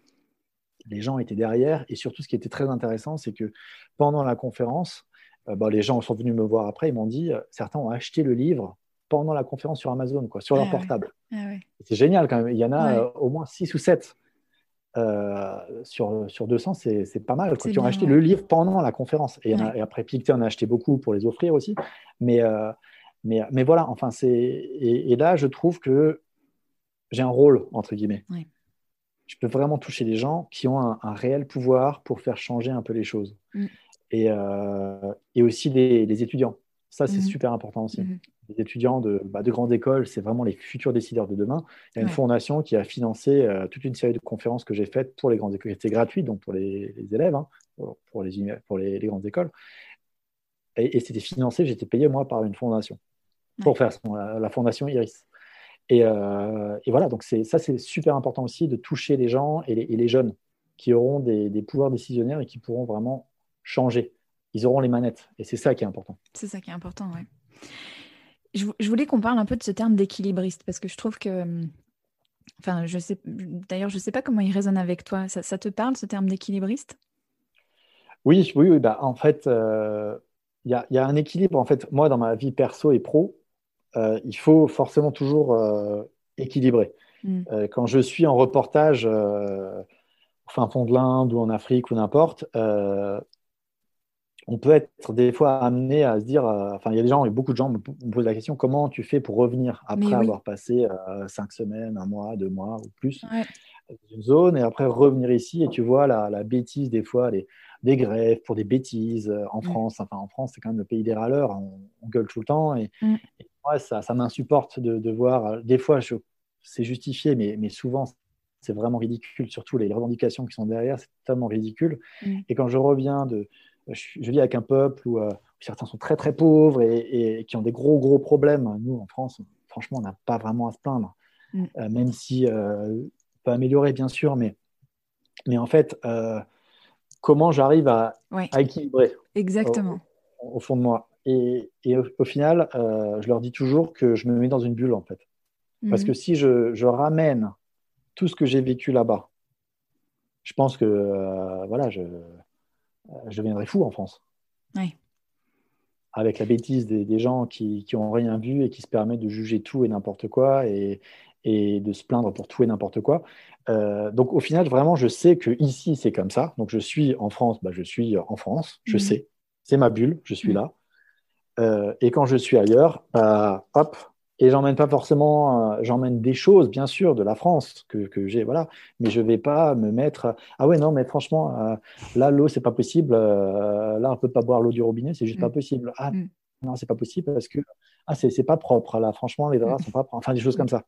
les gens étaient derrière. Et surtout, ce qui était très intéressant, c'est que pendant la conférence, euh, bah, les gens sont venus me voir après, ils m'ont dit, euh, certains ont acheté le livre pendant la conférence sur Amazon, quoi, sur leur ah portable. Ah c'est génial quand même. Il y en a euh, au moins 6 ou 7 sur, sur 200, c'est pas mal, qui ont acheté le livre pendant la conférence. Et, après, Pictet en a acheté beaucoup pour les offrir aussi. Mais, mais, mais voilà, enfin, c'est. Et, et, là, je trouve que j'ai un rôle, entre guillemets je peux vraiment toucher les gens qui ont un, réel pouvoir pour faire changer un peu les choses. Mm. Et, euh, et, aussi les, étudiants. Ça, c'est mm-hmm. super important aussi. Mm-hmm. Les étudiants de, bah, de grandes écoles, c'est vraiment les futurs décideurs de demain. Il y a une fondation qui a financé euh, toute une série de conférences que j'ai faites pour les grandes écoles. C'était gratuit, donc pour les, élèves, hein, pour, les, pour les, grandes écoles. Et, c'était financé, j'étais payé moi par une fondation pour faire la fondation Iris. Euh, et, voilà, donc ça, c'est super important aussi de toucher les gens et les, jeunes qui auront des, pouvoirs décisionnaires et qui pourront vraiment changer. Ils auront les manettes et c'est ça qui est important. C'est ça qui est important, oui. Je, voulais qu'on parle un peu de ce terme d'équilibriste parce que je trouve que. Enfin, je sais. D'ailleurs, je ne sais pas comment il résonne avec toi. Ça, te parle, ce terme d'équilibriste? Oui, oui, oui. Bah, en fait, euh, il y, y, a un équilibre. En fait, moi, dans ma vie perso et pro, euh, il faut forcément toujours euh, équilibrer. Mm. Euh, quand je suis en reportage au fin fond de l'Inde ou en Afrique ou n'importe, on peut être des fois amené à se dire, enfin, il y a des gens, et beaucoup de gens me, posent la question, comment tu fais pour revenir après avoir passé cinq semaines, un mois, deux mois ou plus dans une zone, et après revenir ici et tu vois la, bêtise des fois, les, des grèves pour des bêtises en mm. France. Enfin, en France, c'est quand même le pays des râleurs, on, gueule tout le temps, et, mm ça, ça m'insupporte de, voir. Euh, des fois, c'est justifié, mais, mais souvent, c'est vraiment ridicule. Surtout les revendications qui sont derrière, c'est tellement ridicule. Mm. Et quand je reviens de. Je, vis avec un peuple où, euh, certains sont très très pauvres et, qui ont des gros gros problèmes. Nous, en France, franchement, on n'a pas vraiment à se plaindre. Mm. Euh, même si on peut améliorer, bien sûr, mais Mais en fait, comment j'arrive à, équilibrer Exactement. Au, fond de moi? Et, au, final, je leur dis toujours que je me mets dans une bulle, en fait. Parce que mhm. si je, ramène tout ce que j'ai vécu là-bas, je pense que voilà, je, je deviendrai fou en France. Oui avec la bêtise des, gens qui n'ont rien vu et qui se permettent de juger tout et n'importe quoi et, et, de se plaindre pour tout et n'importe quoi. Euh, donc au final, vraiment, je sais que ici c'est comme ça. Donc je suis en France, bah, je suis en France, je mhm. sais, c'est ma bulle, je suis mhm. là. Euh, et quand je suis ailleurs, bah, hop, et j'emmène pas forcément, euh, j'emmène des choses, bien sûr, de la France que, que j'ai, voilà. Mais je vais pas me mettre, ah ouais, non, mais franchement, euh, là, l'eau, c'est pas possible. Là, on peut pas boire l'eau du robinet, c'est juste pas mm. possible. Ah, mm. non, c'est pas possible parce que, ah, c'est pas propre. Là, franchement, les draps mm. sont pas propres. Enfin, des choses comme ça.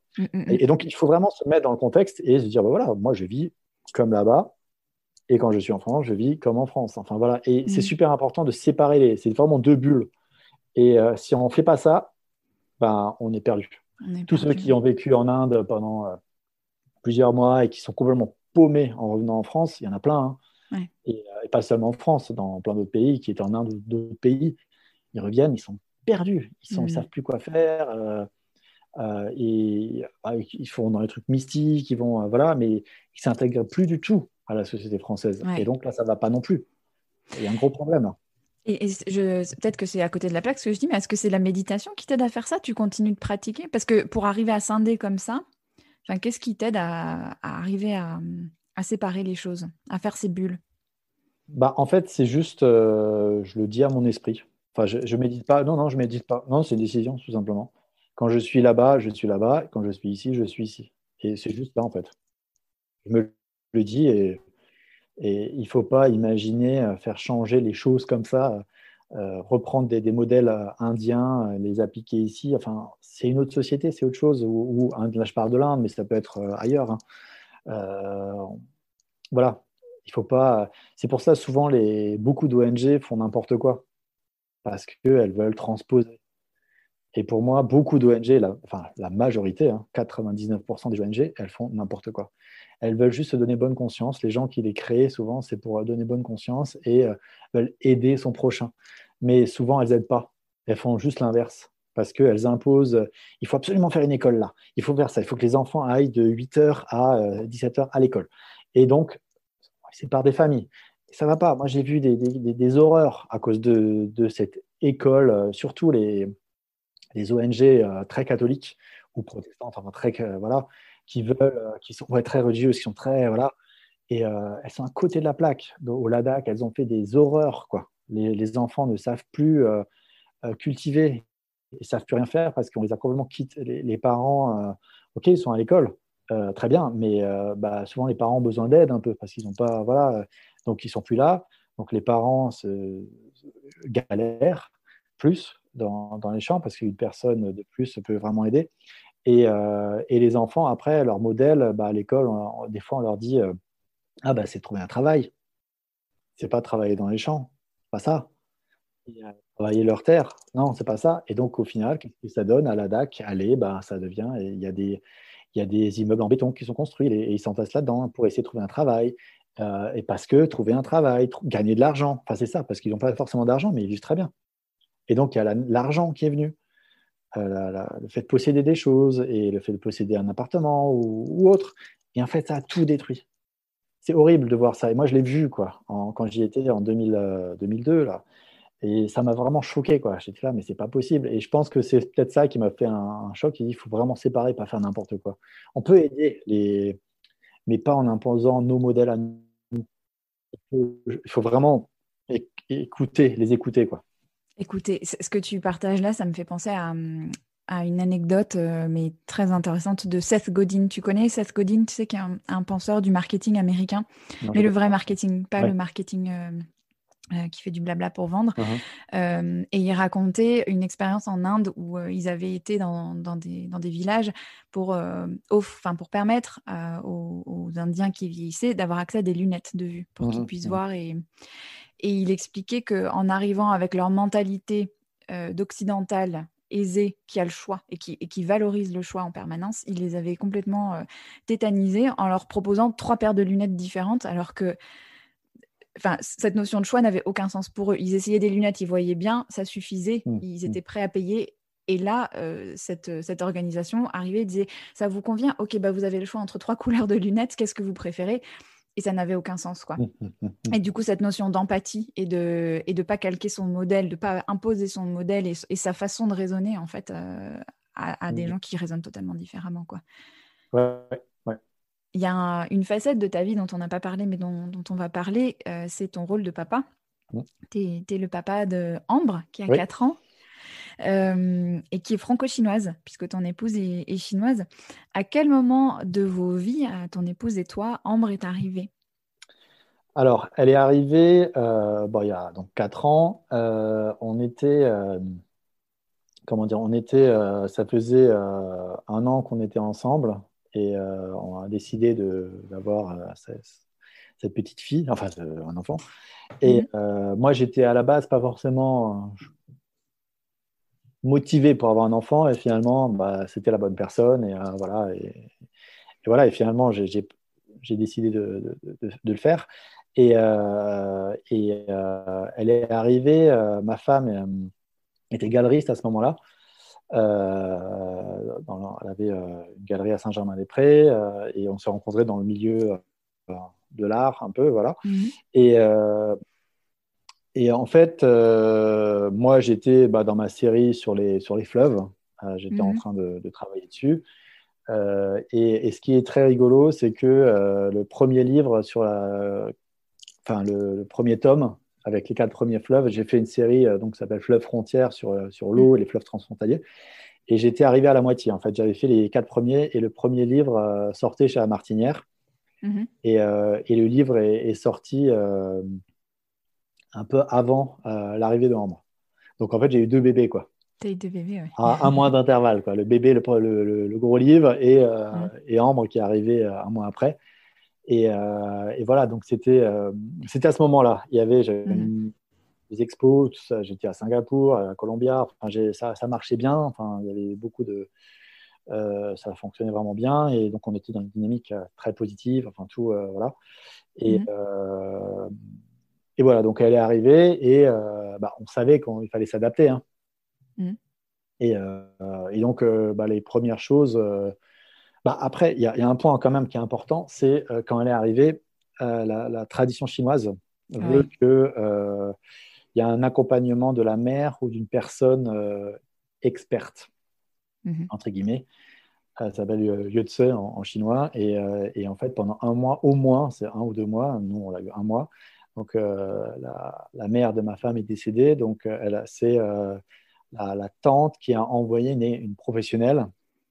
Et, donc, il faut vraiment se mettre dans le contexte et se dire, bah, voilà, moi, je vis comme là-bas. Et quand je suis en France, je vis comme en France. Enfin, voilà. Et c'est super important de séparer les. C'est vraiment deux bulles. Et si on fait pas ça, ben, on est perdu. Tous ceux qui ont vécu en Inde pendant euh, plusieurs mois et qui sont complètement paumés en revenant en France, il y en a plein. Hein. Euh, et, pas seulement en France, dans plein d'autres pays, qui étaient en Inde ou d'autres pays, ils reviennent, ils sont perdus, ils ne mm. savent plus quoi faire. Euh, et ah, ils font dans les trucs mystiques, ils vont, voilà, mais ils s'intègrent plus du tout à la société française. Et donc là, ça ne va pas non plus. Il y a un gros problème. Et, peut-être que c'est à côté de la plaque ce que je dis, mais est-ce que c'est la méditation qui t'aide à faire ça? Tu continues de pratiquer? Parce que pour arriver à scinder comme ça, qu'est-ce qui t'aide à, arriver à, séparer les choses, à faire ces bulles? Bah, En fait, c'est juste, euh, je le dis à mon esprit. Enfin, je, je médite pas. Non, non, je médite pas. Non, c'est une décision, tout simplement. Quand je suis là-bas, je suis là-bas. Quand je suis ici, je suis ici. Et c'est juste ça, en fait. Je me le dis et et il ne faut pas imaginer euh, faire changer les choses comme ça, euh, euh, reprendre des, modèles indiens, les appliquer ici. Enfin, c'est une autre société, c'est autre chose. Ou, là, je parle de l'Inde, mais ça peut être ailleurs. Hein. voilà, il faut pas. C'est pour ça souvent les beaucoup d'ONG font n'importe quoi parce qu'elles veulent transposer. Et pour moi, beaucoup d'ONG, enfin la majorité, 99% hein, des ONG, elles font n'importe quoi. Elles veulent juste se donner bonne conscience. Les gens qui les créent, souvent, c'est pour donner bonne conscience et euh, veulent aider son prochain. Mais souvent, elles n'aident pas. Elles font juste l'inverse parce qu'elles imposent, il faut absolument faire une école là, il faut faire ça, il faut que les enfants aillent de 8h à 17h euh, à l'école. Et donc, c'est par des familles. Ça va pas. Moi, j'ai vu des, horreurs à cause de, cette école, euh, surtout les, les ONG très catholiques ou protestantes, enfin très, voilà, qui veulent, euh, qui sont très religieuses, qui sont très voilà, et euh, elles sont à côté de la plaque. Au Ladakh, elles ont fait des horreurs quoi. Les, enfants ne savent plus euh, cultiver, ils savent plus rien faire parce qu'on les a complètement quittés. Les, parents, ok, ils sont à l'école, très bien, mais bah, souvent les parents ont besoin d'aide un peu parce qu'ils n'ont pas, voilà, donc ils sont plus là. Donc les parents se, galèrent plus dans, les champs parce qu'une personne de plus peut vraiment aider. Euh, et, les enfants, après, leur modèle, bah, à l'école, des fois, on leur dit euh, Ah, bah, c'est trouver un travail. C'est pas travailler dans les champs. Pas ça. Euh, travailler leur terre. Non, c'est pas ça. Et donc, au final, qu'est-ce que ça donne à la DAC? Allez, bah, ça devient. Il y, a des, y a des immeubles en béton qui sont construits et, ils s'entassent là-dedans pour essayer de trouver un travail. et parce que trouver un travail, gagner de l'argent, enfin, c'est ça, parce qu'ils n'ont pas forcément d'argent, mais ils vivent très bien. Et donc, il y a l'argent qui est venu. Euh, le fait de posséder des choses et le fait de posséder un appartement ou, autre. Et en fait, ça a tout détruit. C'est horrible de voir ça. Et moi, je l'ai vu quoi, quand j'y étais en 2000, 2002. Euh, là. Et ça m'a vraiment choqué. J'étais là, mais c'est pas possible. Et je pense que c'est peut-être ça qui m'a fait un, choc. Il faut vraiment séparer, pas faire n'importe quoi. On peut aider, les... mais pas en imposant nos modèles à nous. Il faut vraiment écouter, les écouter. quoi. Écoutez, ce que tu partages là, ça me fait penser à, une anecdote, euh, mais très intéressante, de Seth Godin. Tu connais Seth Godin, tu sais, qui est un, penseur du marketing américain, mais le vrai marketing, pas le marketing euh, euh, qui fait du blabla pour vendre. Uh-huh. et il racontait une expérience en Inde où ils avaient été dans, des, dans, des, villages pour, permettre aux, Indiens qui vieillissaient d'avoir accès à des lunettes de vue pour qu'ils uh-huh. puissent voir et et il expliquait qu'en arrivant avec leur mentalité euh, d'occidental aisé, qui a le choix et qui, et qui valorise le choix en permanence, il les avait complètement euh, tétanisés en leur proposant trois paires de lunettes différentes, alors que enfin, cette notion de choix n'avait aucun sens pour eux. Ils essayaient des lunettes, ils voyaient bien, ça suffisait, mmh, ils mmh. étaient prêts à payer. Et là, euh, cette, cette, organisation arrivait et disait Ça vous convient? Ok, bah vous avez le choix entre trois couleurs de lunettes, qu'est-ce que vous préférez? Et ça n'avait aucun sens quoi. et du coup cette notion d'empathie et de et de pas calquer son modèle, de pas imposer son modèle et, sa façon de raisonner en fait euh, à, des gens qui raisonnent totalement différemment quoi. Ouais, ouais. Il y a une facette de ta vie dont on n'a pas parlé mais dont, on va parler, euh, c'est ton rôle de papa. Tu es, le papa de Ambre qui a 4 ans. Euh, et qui est franco-chinoise, puisque ton épouse est, chinoise. À quel moment de vos vies, ton épouse et toi, Ambre est arrivée? Alors, elle est arrivée euh, bon, il y a donc 4 ans. Euh, on était, comment dire, on était, ça faisait un an qu'on était ensemble et on a décidé d'avoir cette petite fille, enfin un enfant. Et mmh. moi, j'étais à la base pas forcément, motivé pour avoir un enfant et finalement bah, c'était la bonne personne et euh, voilà et, voilà et finalement j'ai décidé de, de, le faire. Et, euh, et euh, elle est arrivée ma femme était galeriste à ce moment-là. Elle avait une galerie à Saint-Germain-des-Prés et on s'est rencontrés dans le milieu de l'art un peu voilà. Mmh. et et en fait, euh, moi, j'étais bah, dans ma série sur les, sur les fleuves. Euh, j'étais en mhm. train de, travailler dessus. Euh, et, ce qui est très rigolo, c'est que le premier livre sur la, enfin le, premier tome avec les quatre premiers fleuves, j'ai fait une série donc qui s'appelle Fleuve frontières sur, sur l'eau et les fleuves transfrontaliers. Et j'étais arrivé à la moitié. En fait, j'avais fait les quatre premiers et le premier livre sortait chez la Martinière. Mhm. Et, et, le livre est, est sorti un peu avant euh, l'arrivée de Ambre. Donc en fait, j'ai eu deux bébés, quoi. T'as eu deux bébés, oui. un mois d'intervalle, quoi. Le bébé, le, le, gros livre, et, euh, et, Ambre qui est arrivé euh, un mois après. Et, et voilà, donc c'était c'était à ce moment-là. Il y avait mm. des expos, tout ça. J'étais à Singapour, à Colombia. Enfin, ça, ça, marchait bien. Enfin, il y avait beaucoup de. ça fonctionnait vraiment bien. Et donc, on était dans une dynamique très positive. Enfin, tout, voilà. Et. Mm. Et voilà, donc elle est arrivée et euh, bah, on savait qu'il fallait s'adapter. Hein. Mm. Euh, et, donc, euh, bah, les premières choses. Bah, après, il y, a un point quand même qui est important c'est quand elle est arrivée, la, tradition chinoise veut qu'il y a un accompagnement de la mère ou d'une personne experte, mm-hmm. entre guillemets. Ça s'appelle Yue en, en chinois. Et, et, en fait, pendant un mois, au moins, c'est un ou deux mois, nous on l'a eu un mois, donc, euh, la, mère de ma femme est décédée, donc euh, c'est euh, la, tante qui a envoyé une, professionnelle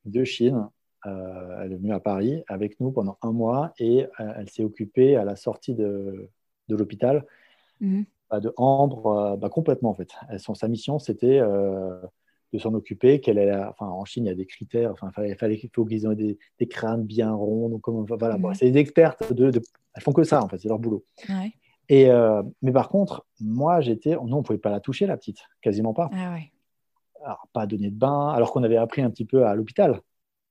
de Chine. elle est venue à Paris avec nous pendant un mois et elle s'est occupée à la sortie de, de l'hôpital mhm. bah, de Ambre bah, complètement en fait. son, sa mission c'était de s'en occuper. Qu'elle enfin, en Chine, il y a des critères. Enfin, il fallait, faut qu'ils aient des, crânes bien ronds. Donc, voilà, mhm. c'est des expertes. De, de, elles font que ça, en fait, c'est leur boulot. Ouais. Et, euh, mais par contre, moi, j'étais. Non, on ne pouvait pas la toucher, la petite. Quasiment pas. Ah alors, pas donner de bain, alors qu'on avait appris un petit peu à l'hôpital.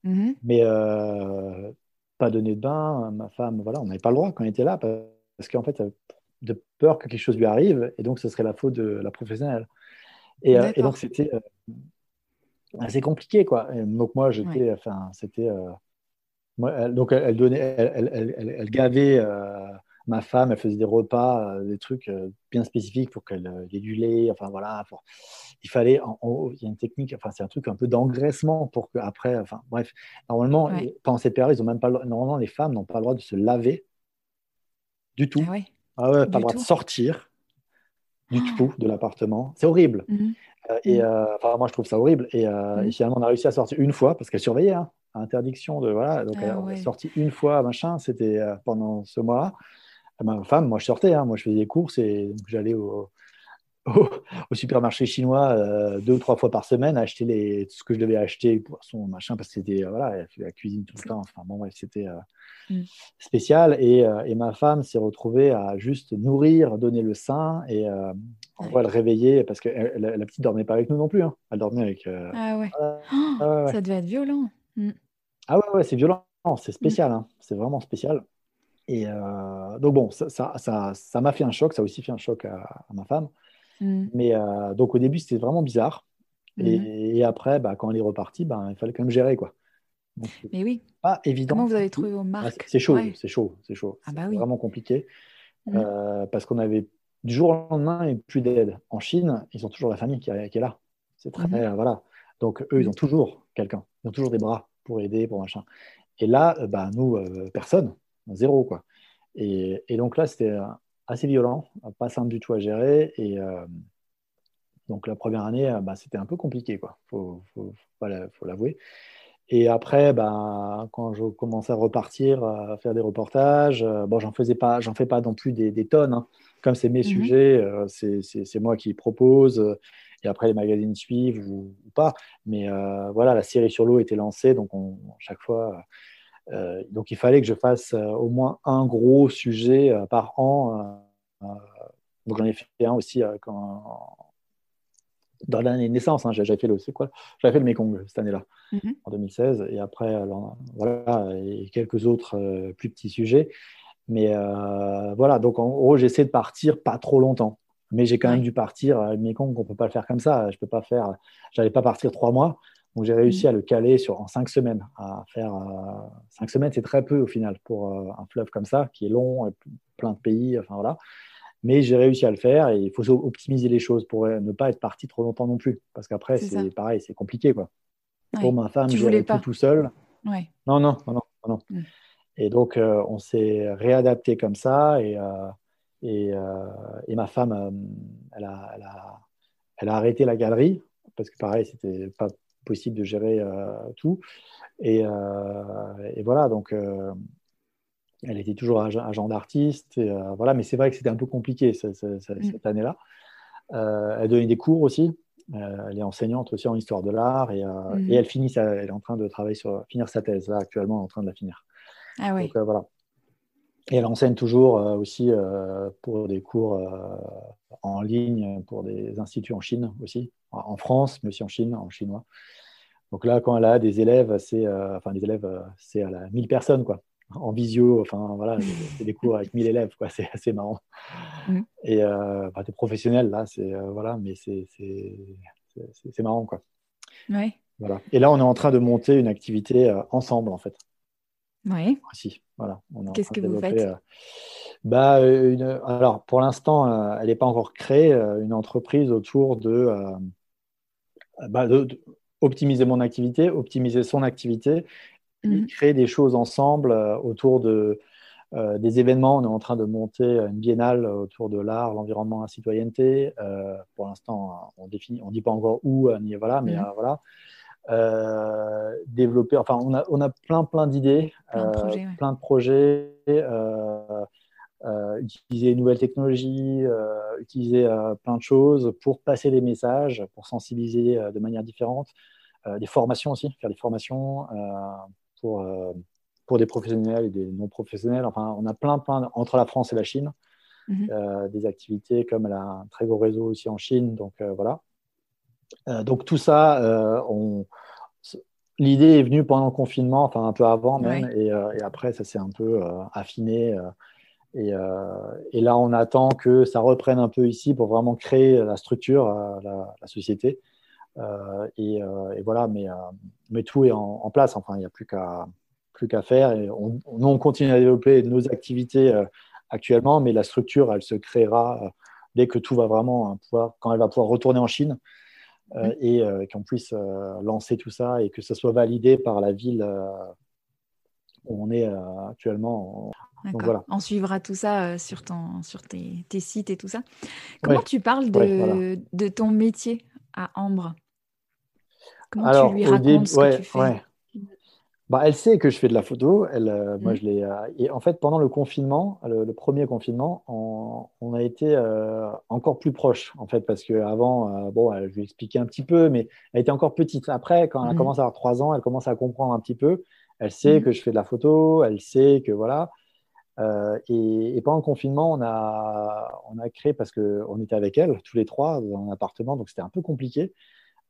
Mm-hmm. Mais euh, pas donner de bain, ma femme, voilà, on n'avait pas le droit quand elle était là, parce qu'en fait, de peur que quelque chose lui arrive, et donc ce serait la faute de la professionnelle. Et, euh, donc, c'était assez compliqué, quoi. donc, moi, j'étais. Enfin, c'était. donc, elle, donnait, elle, elle, elle gavait ma femme, elle faisait des repas, euh, des trucs euh, bien spécifiques pour qu'elle euh, ait du lait. Enfin voilà, il fallait, il y a une technique, enfin c'est un truc un peu d'engraissement pour que après, enfin bref, normalement pendant cette période, ils ont même pas, normalement les femmes n'ont pas le droit de se laver du tout. Ah ouais. Ah ouais, pas le droit de sortir du ah. tout de l'appartement. C'est horrible. Mmh. et mmh. enfin moi je trouve ça horrible. Et, mmh. finalement on a réussi à sortir une fois parce qu'elle surveillait. Hein, interdiction de voilà donc elle, est sortie une fois machin c'était pendant ce mois ma femme, moi je sortais, hein. moi je faisais des courses et j'allais au, au, supermarché chinois euh, deux ou trois fois par semaine acheter les, tout ce que je devais acheter, son machin, parce que c'était, euh, voilà, la cuisine tout le temps. Enfin bon, ouais, c'était euh, mm. spécial. Et, et, ma femme s'est retrouvée à juste nourrir, donner le sein. Et on va le réveiller parce que la, la, petite dormait pas avec nous non plus. Hein. Elle dormait avec. Ah ouais. Oh, ça devait être violent. Mm. Ah ouais, ouais c'est violent. C'est spécial. Hein. C'est vraiment spécial. Et euh, donc bon, ça m'a ça, ça, fait un choc. Ça a aussi fait un choc à, ma femme. Mm. Mais euh, donc au début, c'était vraiment bizarre. Et, mm. après, bah, quand elle est repartie, bah, il fallait quand même gérer quoi. Mais oui. Pas évident. Comment vous avez trouvé vos marques? C'est chaud, c'est chaud, c'est chaud. Ah bah Vraiment compliqué. parce qu'on avait du jour au lendemain, et plus d'aide. En Chine, ils ont toujours la famille qui, est là. C'est très, mhm. voilà. Donc, eux, ils ont toujours quelqu'un. Ils ont toujours des bras pour aider, pour machin. Et là, euh, bah, nous, euh, personne. Zéro, quoi. Et, donc là, c'était euh, assez violent, pas simple du tout à gérer. Et donc, la première année, bah, c'était un peu compliqué, quoi. Faut, faut, faut l'avouer. Et après, bah, quand je commençais à repartir, à faire des reportages, bon, j'en faisais pas, j'en fais pas non plus des, tonnes. Hein comme c'est mes mhm. sujets, euh, c'est moi qui propose. Euh, et après, les magazines suivent ou, pas. Mais euh, voilà, la série sur l'eau était lancée. Donc, on, chaque fois. Donc, il fallait que je fasse au moins un gros sujet par an. donc, j'en ai fait un aussi quand, dans l'année de naissance. Hein, j'avais fait le, c'est quoi? J'avais fait le Mekong cette année-là, mhm. en 2016. Et après, alors, voilà, et quelques autres plus petits sujets. Mais euh, voilà, donc en gros, j'essaie de partir pas trop longtemps. Mais j'ai quand même dû partir. Le Mekong, on ne peut pas le faire comme ça. Je peux pas faire. J'allais pas partir trois mois. Donc j'ai réussi mm. à le caler sur, en cinq semaines. À faire euh, cinq semaines, c'est très peu au final pour euh, un fleuve comme ça, qui est long, plein de pays. Enfin voilà. Mais j'ai réussi à le faire et il faut optimiser les choses pour ne pas être parti trop longtemps non plus. Parce qu'après, c'est pareil, c'est compliqué. Quoi. Pour ma femme, j'ai tout tout seul. Non, non, non, non. Mm. Et donc, euh, on s'est réadapté comme ça. Et, euh, et, euh, et, ma femme, elle a, elle, a, elle, a, arrêté la galerie parce que, pareil, c'était pas possible de gérer tout. Et, et, voilà, donc, elle était toujours agent d'artiste. voilà, mais c'est vrai que c'était un peu compliqué mm. cette année-là. elle donnait des cours aussi. elle est enseignante aussi en histoire de l'art et, mm. et, elle finit, elle est en train de travailler sur finir sa thèse là actuellement, elle est en train de la finir. Ah oui. Euh, voilà. Et elle enseigne toujours euh, aussi euh, pour des cours en ligne pour des instituts en Chine aussi, en France, mais aussi en Chine, en chinois. Donc là, quand elle a des élèves, c'est enfin des élèves, c'est à la 1000 personnes quoi, en visio. Enfin voilà, c'est des cours avec 1000 élèves quoi, c'est assez marrant. Et bah, des professionnels là, c'est voilà, mais c'est c'est marrant quoi. Ouais. Voilà. Et là, on est en train de monter une activité ensemble en fait. Oui. Si, voilà. Qu'est-ce que vous faites? euh, bah, une, Alors, pour l'instant, euh, elle n'est pas encore créée, euh, une entreprise autour de, bah, optimiser mon activité, optimiser son activité, mmh. créer des choses ensemble autour de, des événements. On est en train de monter une biennale autour de l'art, l'environnement, la citoyenneté. pour l'instant, on ne on dit pas encore où, ni voilà, mais mmh. voilà. Euh, développer. Enfin, on a, on a plein, plein d'idées, plein, de projets, euh, euh, utiliser de nouvelles technologies, utiliser plein de choses pour passer des messages, pour sensibiliser de manière différente. des formations aussi, faire des formations pour, pour des professionnels et des non-professionnels. Enfin, on a plein, plein, entre la France et la Chine, mhm. des activités comme elle a un très gros réseau aussi en Chine. Donc, voilà. Euh, donc tout ça, euh, l'idée est venue pendant le confinement, enfin un peu avant même, euh, et, après ça s'est un peu affiné. Et, là, on attend que ça reprenne un peu ici pour vraiment créer la structure, la, société. Et, voilà, mais, mais tout est en, place. Enfin, il n'y a plus qu'à plus qu'à faire. Et on, nous, on continue à développer nos activités actuellement, mais la structure, elle se créera dès que tout va vraiment pouvoir, quand elle va pouvoir retourner en Chine. Euh, et euh, qu'on puisse euh, lancer tout ça et que ce soit validé par la ville on est actuellement. Donc, voilà. On suivra tout ça sur, ton, sur tes, tes, sites et tout ça. Comment tu parles de, de, ton métier à Ambre? Comment tu lui racontes ce que tu fais? bah, elle sait que je fais de la photo. Elle, euh, moi, mm. je l'ai. Euh, et en fait, pendant le confinement, le, premier confinement, on, a été euh, encore plus proches, en fait, parce qu'avant, bon, je lui expliquais un petit peu, mais elle était encore petite. Après, quand elle a mm. commencé à avoir trois ans, elle commence à comprendre un petit peu. Elle sait mm. que je fais de la photo, elle sait que voilà. Et, pendant le confinement, on a, on a créé, parce qu'on était avec elle, tous les trois, dans un appartement, donc c'était un peu compliqué.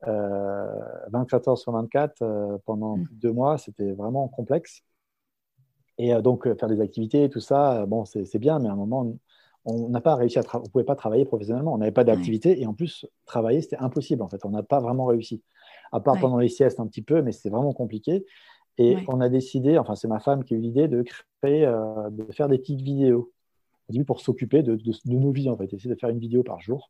24 heures sur 24 pendant mm. deux mois, c'était vraiment complexe. Et donc, faire des activités, tout ça, bon, c'est bien, mais à un moment, on n'a pas réussi à on pouvait pas travailler professionnellement, on n'avait pas d'activité et en plus travailler c'était impossible en fait, on n'a pas vraiment réussi. À part pendant les siestes un petit peu, mais c'était vraiment compliqué. Et on a décidé, enfin c'est ma femme qui a eu l'idée de créer, euh, de faire des petites vidéos. Au début pour s'occuper de, nos vies en fait, essayer de faire une vidéo par jour.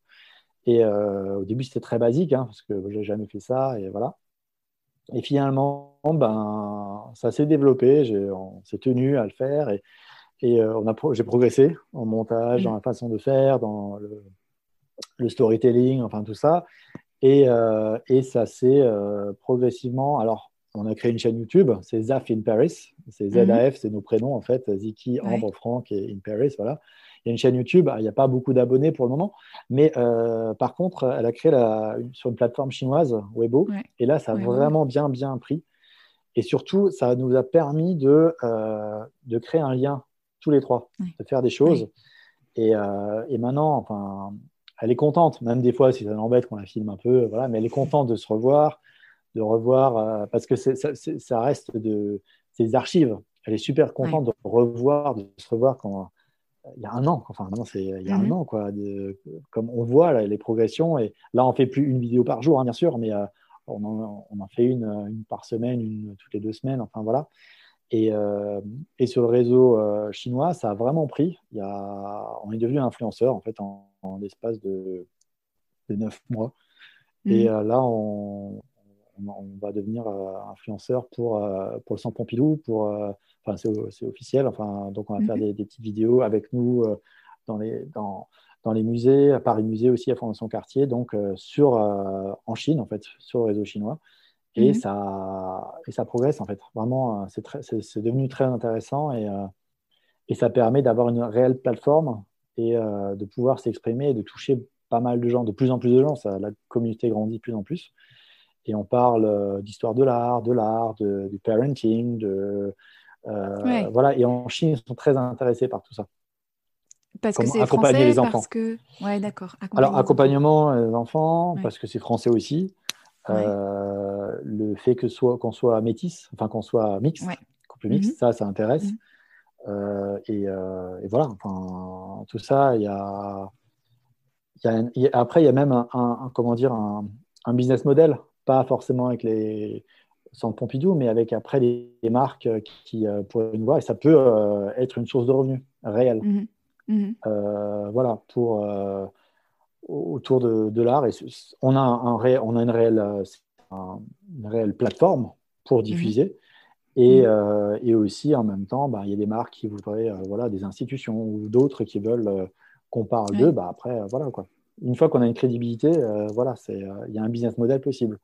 Et euh, au début c'était très basique hein, parce que j'ai jamais fait ça et voilà. Et finalement, ben, ça s'est développé, on s'est tenu à le faire et, et euh, j'ai progressé en montage, dans la façon de faire, dans le, storytelling, enfin tout ça. Et, euh, et ça s'est progressivement. Alors, on a créé une chaîne YouTube, c'est ZAF in Paris. C'est ZAF, mhm. c'est nos prénoms en fait, Ziki, Ambre, Franck et in Paris. Voilà. Il y a une chaîne YouTube, il n'y a pas beaucoup d'abonnés pour le moment, mais par contre, elle a créé la, sur une plateforme chinoise, Weibo, et là, ça a vraiment bien, bien pris. Et surtout, ça nous a permis de, de créer un lien tous les trois, de faire des choses. Et, euh, et, maintenant, enfin, elle est contente, même des fois, si ça l'embête qu'on la filme un peu, voilà, mais elle est contente de se revoir, de revoir, euh, parce que ça, ça, reste de, des archives. Elle est super contente de revoir, de se revoir quand il y a un an, enfin maintenant c'est il y a un mhm. an, quoi, de, comme on voit les progressions, et là on fait plus une vidéo par jour, hein, bien sûr, mais euh, on, en, on, en, fait une, une, par semaine, une toutes les deux semaines, enfin voilà. Et, euh, et, sur le réseau euh, chinois, ça a vraiment pris. Il y a, on est devenu influenceur en fait en, l'espace de, neuf mois. Et euh, là, on, on, va devenir influenceur pour, pour le Centre Pompidou. Pour, enfin, c'est officiel. Enfin, donc, on va faire mmh. des, des, petites vidéos avec nous dans les, dans, dans les musées, à Paris Musée aussi, à Fondation Cartier, donc sur, en Chine, en fait, sur le réseau chinois. Et, mhm. ça, et ça progresse en fait. Vraiment, euh, c'est devenu très intéressant et, euh, et ça permet d'avoir une réelle plateforme et euh, de pouvoir s'exprimer et de toucher pas mal de gens, de plus en plus de gens. Ça, la communauté grandit de plus en plus. Et on parle d'histoire de l'art, de l'art, du parenting, de, voilà. Et en Chine, ils sont très intéressés par tout ça. Parce que c'est français, les enfants. Parce que... Ouais, d'accord. Alors, accompagnement des enfants, parce que c'est français aussi. Euh, le fait que soit qu'on soit métis, enfin qu'on soit mixte, couple mixte, mhm. ça, ça intéresse. Mhm. Euh, euh, et, voilà, enfin, tout ça, il y a, après, il y a même un, comment dire, un, business model, pas forcément avec les sans Pompidou, mais avec après des, marques qui, pourraient nous voir, et ça peut être une source de revenus réelle. Mhm. voilà, pour autour de, l'art. Et on a, un on a une, réelle, euh, une réelle plateforme pour diffuser. Mhm. Et, mhm. Euh, et, aussi, en même temps, bah, il y a des marques qui voudraient, euh, voilà, des institutions ou d'autres qui veulent qu'on parle d'eux. Bah, après, voilà, quoi. Une fois qu'on a une crédibilité, voilà, il y a un business model possible.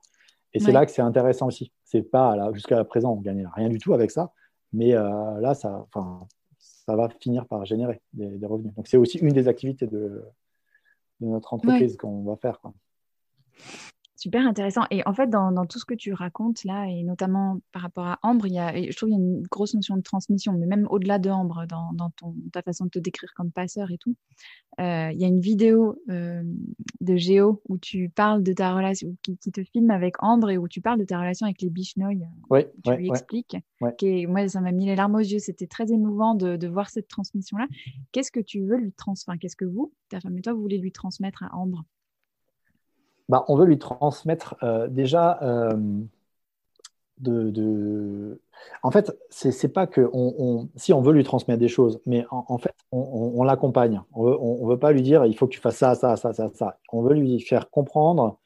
Et c'est là que c'est intéressant aussi. C'est pas jusqu'à présent, on gagne rien du tout avec ça, mais là, ça, ça va finir par générer des, des revenus. Donc, c'est aussi une des activités de, de notre entreprise qu'on va faire. Quoi. Super intéressant. Et en fait, dans, tout ce que tu racontes là, et notamment par rapport à Ambre, il y a, je trouve qu'il y a une grosse notion de transmission, mais même au-delà de Ambre, dans, ton, ta façon de te décrire comme passeur et tout. Euh, il y a une vidéo euh, de Géo où tu parles de ta relation, qui, te filme avec Ambre et où tu parles de ta relation avec les Bichnoy. Oui, tu lui expliques. moi, ça m'a mis les larmes aux yeux. C'était très émouvant de, voir cette transmission-là. Qu'est-ce que tu veux lui transmettre Qu'est-ce que vous, ta femme et toi, vous voulez lui transmettre à Ambre? Bah, on veut lui transmettre euh, déjà euh, de, En fait, c'est pas que on, si on veut lui transmettre des choses, mais en, fait, on, l'accompagne. On ne veut pas lui dire il faut que tu fasses ça, ça, ça, ça, ça. On veut lui faire comprendre,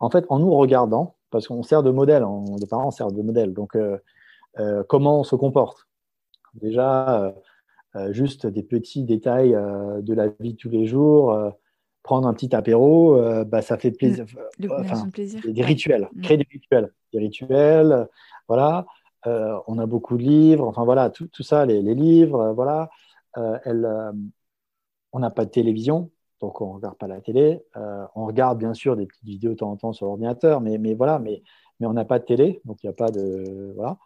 en fait, en nous regardant, parce qu'on sert de modèle, les parents servent de modèle. Donc, euh, comment on se comporte Déjà, juste des petits détails de la vie de tous les jours prendre un petit apéro, euh, bah, ça fait plaisir. enfin, Des rituels, créer des rituels. Des rituels, voilà. Euh, on a beaucoup de livres, enfin voilà, tout, tout ça, les, les livres, euh, voilà. Elle, on n'a pas de télévision, donc on ne regarde pas la télé. on regarde bien sûr des petites vidéos de temps en temps sur l'ordinateur, mais, mais voilà, mais, mais on n'a pas de télé, donc il n'y a pas de. Voilà.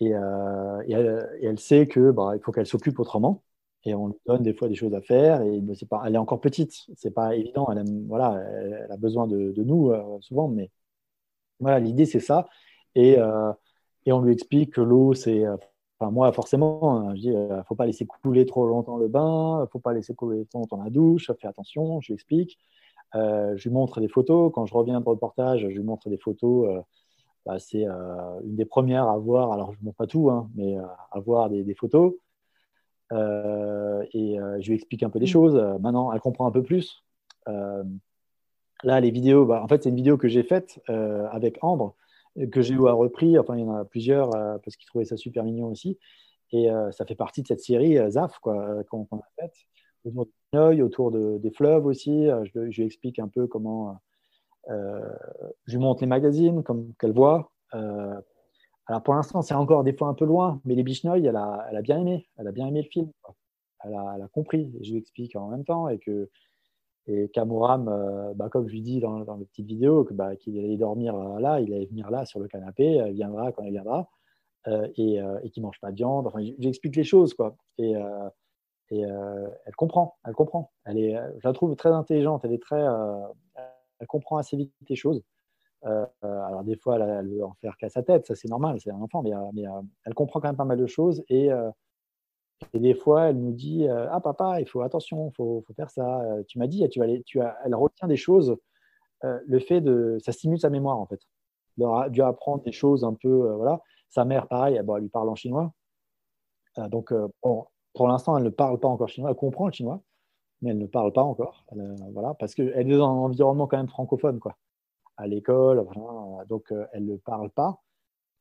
Et, et, elle, et, elle, sait que bah, il faut qu'elle s'occupe autrement. Et on lui donne des fois des choses à faire. Et pas, elle est encore petite, c'est pas évident. Elle, voilà, elle, a besoin de, nous souvent, mais voilà, l'idée c'est ça. Et, et on lui explique que l'eau, c'est Enfin, moi, forcément, hein, je dis, ne faut pas laisser couler trop longtemps le bain, faut pas laisser couler trop longtemps la douche, fais attention, je lui explique. Euh, je lui montre des photos. Quand je reviens de reportage, je lui montre des photos. Euh, bah, c'est euh, une des premières à voir, alors je montre pas tout, hein, mais à voir des, photos. Et je lui explique un peu des mm. choses. maintenant, elle comprend un peu plus. là, les vidéos, bah, en fait, c'est une vidéo que j'ai faite avec Ambre, que j'ai repris. Enfin, il y en a plusieurs parce qu'il trouvait ça super mignon aussi. Et ça fait partie de cette série ZAF qu'on a faite autour de autour des fleuves aussi. Euh, je, lui explique un peu comment. Euh, je lui montre les magazines comme qu'elle voit. Euh, alors pour l'instant, c'est encore des fois un peu loin, mais les Bichnoy, elle a, elle a bien aimé. Elle a bien aimé le film. Elle a, compris. je lui explique en même temps et que et Kamuram, bah, comme je lui dis dans, dans la petite vidéo, que, bah, qu'il allait dormir là, il allait venir là sur le canapé, elle viendra quand elle viendra, et, et qu'il ne mange pas de viande. Enfin, j'explique les choses. Quoi. Et, et euh, elle comprend, elle comprend. Elle est, je la trouve très intelligente. Elle est très, euh, elle comprend assez vite les choses. Euh, alors des fois, elle, veut en faire qu'à sa tête, ça c'est normal, c'est un enfant, mais, mais elle comprend quand même pas mal de choses. Et, des fois, elle nous dit Ah papa, il faut attention, il faut, faire ça. Tu m'as dit, tu, aller, tu as, elle retient des choses. le fait de, ça stimule sa mémoire en fait. Elle dû apprendre des choses un peu, voilà. Sa mère, pareil, elle lui parle en chinois. donc, pour l'instant, elle ne parle pas encore chinois. Elle comprend le chinois, mais elle ne parle pas encore. Euh, voilà, parce qu'elle est dans un environnement quand même francophone, quoi. À l'école, donc euh, elle ne parle pas,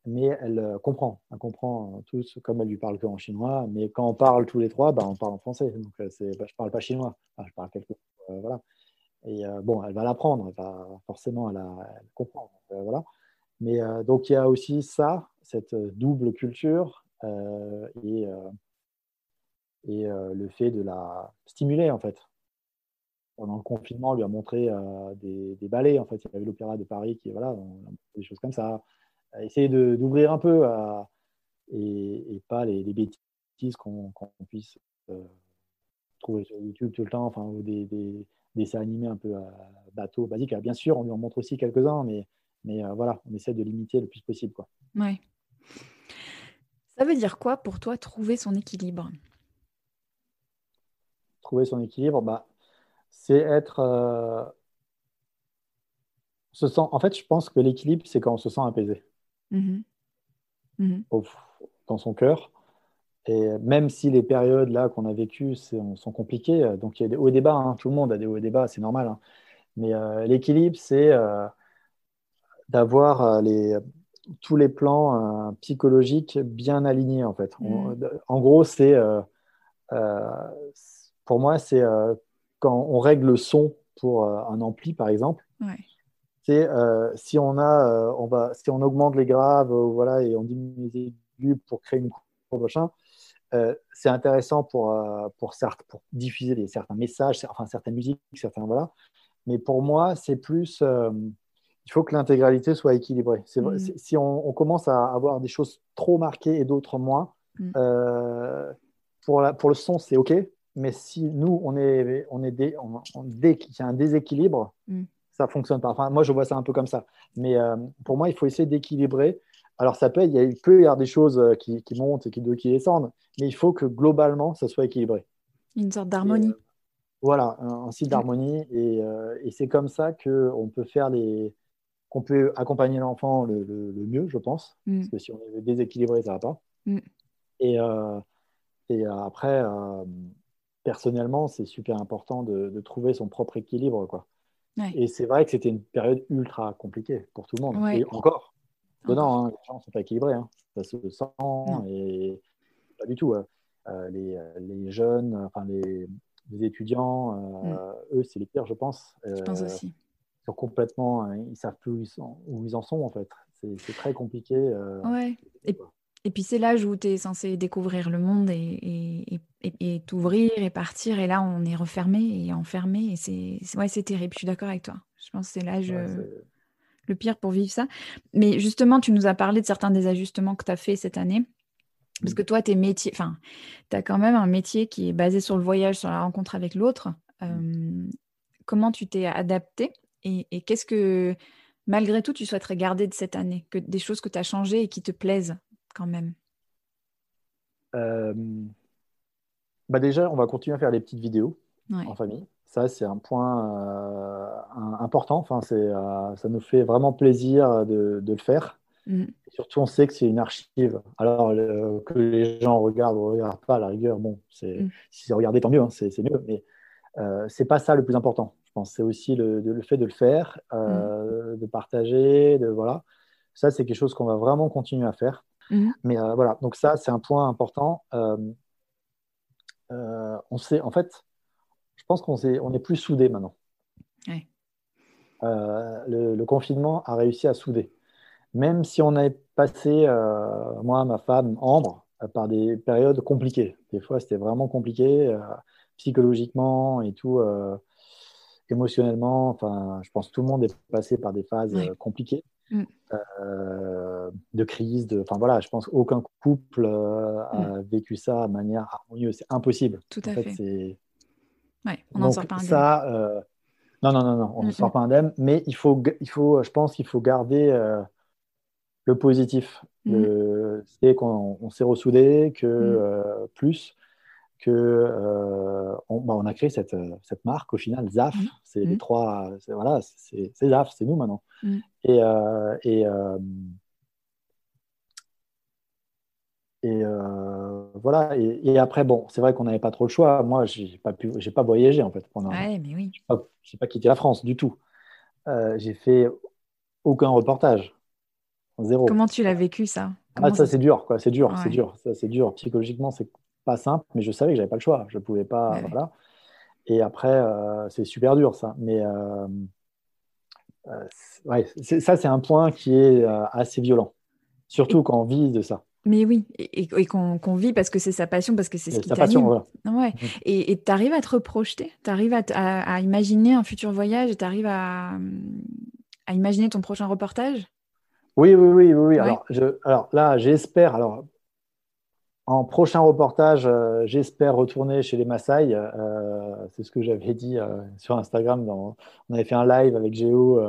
mais elle euh, comprend. Elle comprend tout, comme elle lui parle qu'en chinois. Mais quand on parle tous les trois, bah, on parle en français. Donc c'est, bah, je parle pas chinois. je parle quelque voilà. Et bon, elle va l'apprendre. forcément, elle, comprend. voilà. Mais donc il y a aussi ça, cette double culture et et euh, le fait de la stimuler en fait. Pendant le confinement, on lui a montré euh, des, des, ballets. En fait, il y avait l'Opéra de Paris qui, voilà, des choses comme ça. Essayer d'ouvrir un peu et, et, pas les, bêtises qu'on puisse euh, trouver sur YouTube tout le temps, enfin, ou des, des, dessins animés un peu bateau, basique. bien sûr, on lui en montre aussi quelques-uns, mais, mais voilà, on essaie de limiter le plus possible. Quoi. Ouais. Ça veut dire quoi pour toi trouver son équilibre? Trouver son équilibre, bah, c'est être. Euh, se sent, en fait, je pense que l'équilibre, c'est quand on se sent apaisé mm-hmm. Mm-hmm. dans son cœur. Et même si les périodes là qu'on a vécues sont compliquées, euh, donc il y a des hauts et des bas, hein, tout le monde a des hauts et des bas, c'est normal. Hein. mais euh, l'équilibre, c'est d'avoir les, tous les plans psychologiques bien alignés en fait. Mm. en gros, c'est pour moi, c'est euh, quand on règle le son pour euh, un ampli, par exemple. C'est euh, si on a, on va, si on augmente les graves, voilà, et on diminue les aigus pour créer une courbe machin. c'est intéressant pour, pour, certes, pour diffuser des, certains messages, enfin certaines musiques, certains voilà. Mais pour moi, c'est plus, il faut que l'intégralité soit équilibrée. Mm. Si on, commence à avoir des choses trop marquées et d'autres moins, mm. pour, la, pour le son, c'est OK mais si nous, on est, on est dès, qu'il y a un déséquilibre, mm. ça fonctionne pas. Enfin, moi, je vois ça un peu comme ça. Mais euh, pour moi, il faut essayer d'équilibrer. Alors, ça peut, il, y a, peut y avoir des choses euh, qui, montent et qui, qui, descendent, mais il faut que globalement, ça soit équilibré. Une sorte d'harmonie. Euh, voilà, un, site d'harmonie. Et, et c'est comme ça qu'on peut faire les qu'on peut accompagner l'enfant le, mieux, je pense. Mm. Parce que si on est déséquilibré, ça ne va pas. Mm. Et, et après, personnellement, c'est super important de, trouver son propre équilibre. Quoi. Et c'est vrai que c'était une période ultra compliquée pour tout le monde. Et encore, non, hein, les gens ne sont pas équilibrés. Hein. Ça se sent et pas du tout. Hein. Euh, les, les, jeunes, enfin les, étudiants, euh, mm. eux, c'est les pires, je pense. Je pense euh, aussi. Ils sont complètement, ils savent plus où ils, sont, où ils en sont en fait. C'est très compliqué. ouais. Et, et puis c'est l'âge où tu es censé découvrir le monde et, et, t'ouvrir et partir. Et là, on est refermé et enfermé. Et c'est ouais, terrible. Je suis d'accord avec toi. Je pense que c'est l'âge euh, le pire pour vivre ça. Mais justement, tu nous as parlé de certains des ajustements que tu as fait cette année. Parce que toi, tes métiers, enfin, tu as quand même un métier qui est basé sur le voyage, sur la rencontre avec l'autre. Euh, comment tu t'es adapté et, et qu'est-ce que, malgré tout, tu souhaiterais garder de cette année? Que, Des choses que tu as changées et qui te plaisent? Quand même euh, bah Déjà, on va continuer à faire des petites vidéos en famille. Ça, c'est un point euh, important. Enfin, ça nous fait vraiment plaisir de, de le faire. Mm. Surtout, on sait que c'est une archive. Alors, que les gens regardent ou ne regardent pas, à la rigueur, bon, c'est, mm. si c'est regardé, tant mieux, hein, c'est, mieux. Mais euh, c'est pas ça le plus important. Je pense c'est aussi le, le, fait de le faire, euh, mm. de partager, de voilà. Ça, c'est quelque chose qu'on va vraiment continuer à faire. Mais euh, voilà, donc ça, c'est un point important. Euh, on sait, en fait, je pense qu'on est, on est plus soudés maintenant. Le, le, confinement a réussi à souder même si on est passé, euh, moi, ma femme, Ambre, euh, par des périodes compliquées. Des fois, c'était vraiment compliqué, euh, psychologiquement et tout, émotionnellement. Enfin, je pense que tout le monde est passé par des phases compliquées. Mm. De crise, de, enfin voilà, je pense qu'aucun couple a mm. vécu ça de manière harmonieuse. C'est impossible. Tout à fait. fait. Ouais, on n'en sort pas indemne. Ça, non, non, non, non, on ne sort pas indemne, mais il faut, il faut, je pense qu'il faut garder le positif, c'est qu'on s'est ressoudé, que euh, plus que euh, bah, on, a créé cette, cette, marque au final, ZAF. C'est les trois, voilà, c'est ZAF, c'est nous maintenant. Et, euh, et, et voilà. Et, après, bon, c'est vrai qu'on n'avait pas trop le choix. Moi, j'ai pas pu, j'ai pas voyagé en fait pendant. Ouais, mais oui. J'ai pas, quitté la France du tout. j'ai fait aucun reportage. Comment tu l'as vécu ça? Ah, ça, c'est dur, quoi. C'est dur, c'est dur. Ça, c'est dur. Psychologiquement, c'est pas simple, mais je savais que j'avais pas le choix. Je pouvais pas, voilà. Et après, euh, c'est super dur, ça. Mais euh, euh, ouais, ça, c'est un point qui est assez violent, surtout quand on vit de ça. Mais oui, et, qu'on vit parce que c'est sa passion, parce que c'est ce qui t'anime. Ouais. Mm. Et tu arrives à te reprojeter, tu arrives à, à, imaginer un futur voyage, tu arrives à, à imaginer ton prochain reportage? Oui, oui, oui, oui. Alors, je, alors là, j'espère. Alors, en prochain reportage, euh, j'espère retourner chez les Maasai. Euh, c'est ce que j'avais dit euh, sur Instagram. Dans, on avait fait un live avec Géo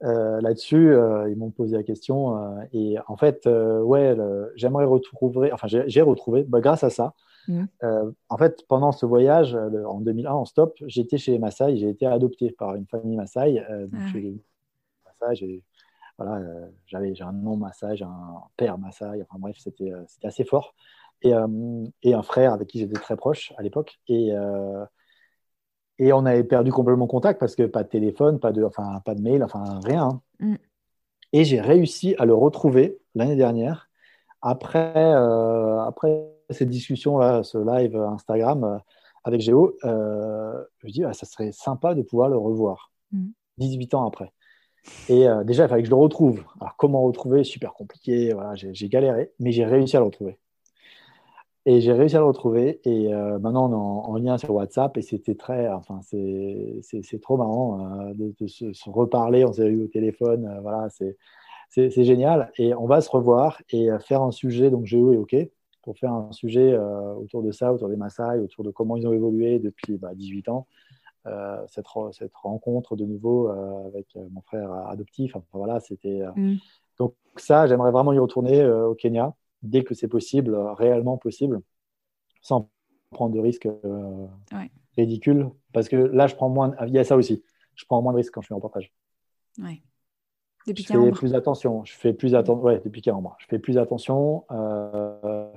là-dessus. ils m'ont posé la question. et en fait, ouais, j'aimerais retrouver. Enfin, j'ai retrouvé, bah, grâce à ça. Mmh. en fait, pendant ce voyage, en 2001, en stop, j'étais chez les Maasai. J'ai été adopté par une famille Maasai. donc, ah. Maasai, voilà, euh, j'avais j'ai un nom massage, un père massage, enfin bref, c'était euh, c'était assez fort. Et, euh, et, un frère avec qui j'étais très proche à l'époque. Et, et on avait perdu complètement contact parce que pas de téléphone, pas de, enfin, pas de mail, enfin rien. Hein. Mm. Et j'ai réussi à le retrouver l'année dernière après, après cette discussion-là, ce live Instagram avec Géo. je me dis, ah, ça serait sympa de pouvoir le revoir 18 mm. ans après. Et euh, déjà, il fallait que je le retrouve. Alors, comment retrouver? Super compliqué. Voilà, j'ai galéré, mais j'ai réussi à le retrouver. Et j'ai réussi à le retrouver. Et euh, maintenant, on est en, lien sur WhatsApp. Et c'était très. Enfin, c'est trop marrant euh, de, se, reparler. On s'est eu au téléphone. voilà, c'est génial. Et on va se revoir et faire un sujet. Donc, Géo est OK pour faire un sujet autour de ça, autour des Maasai, autour de comment ils ont évolué depuis bah, 18 ans. Euh, cette, cette, rencontre de nouveau euh, avec euh, mon frère adoptif. Enfin, voilà, c'était. Mm. Donc ça, j'aimerais vraiment y retourner au Kenya dès que c'est possible, réellement possible, sans prendre de risques ridicules. Parce que là, je prends moins. Il y a ça aussi. Je prends moins de risques quand je fais un reportage. Ouais. Depuis je fais plus attention. Je fais plus attention. Ouais, depuis Je fais plus attention. Euh...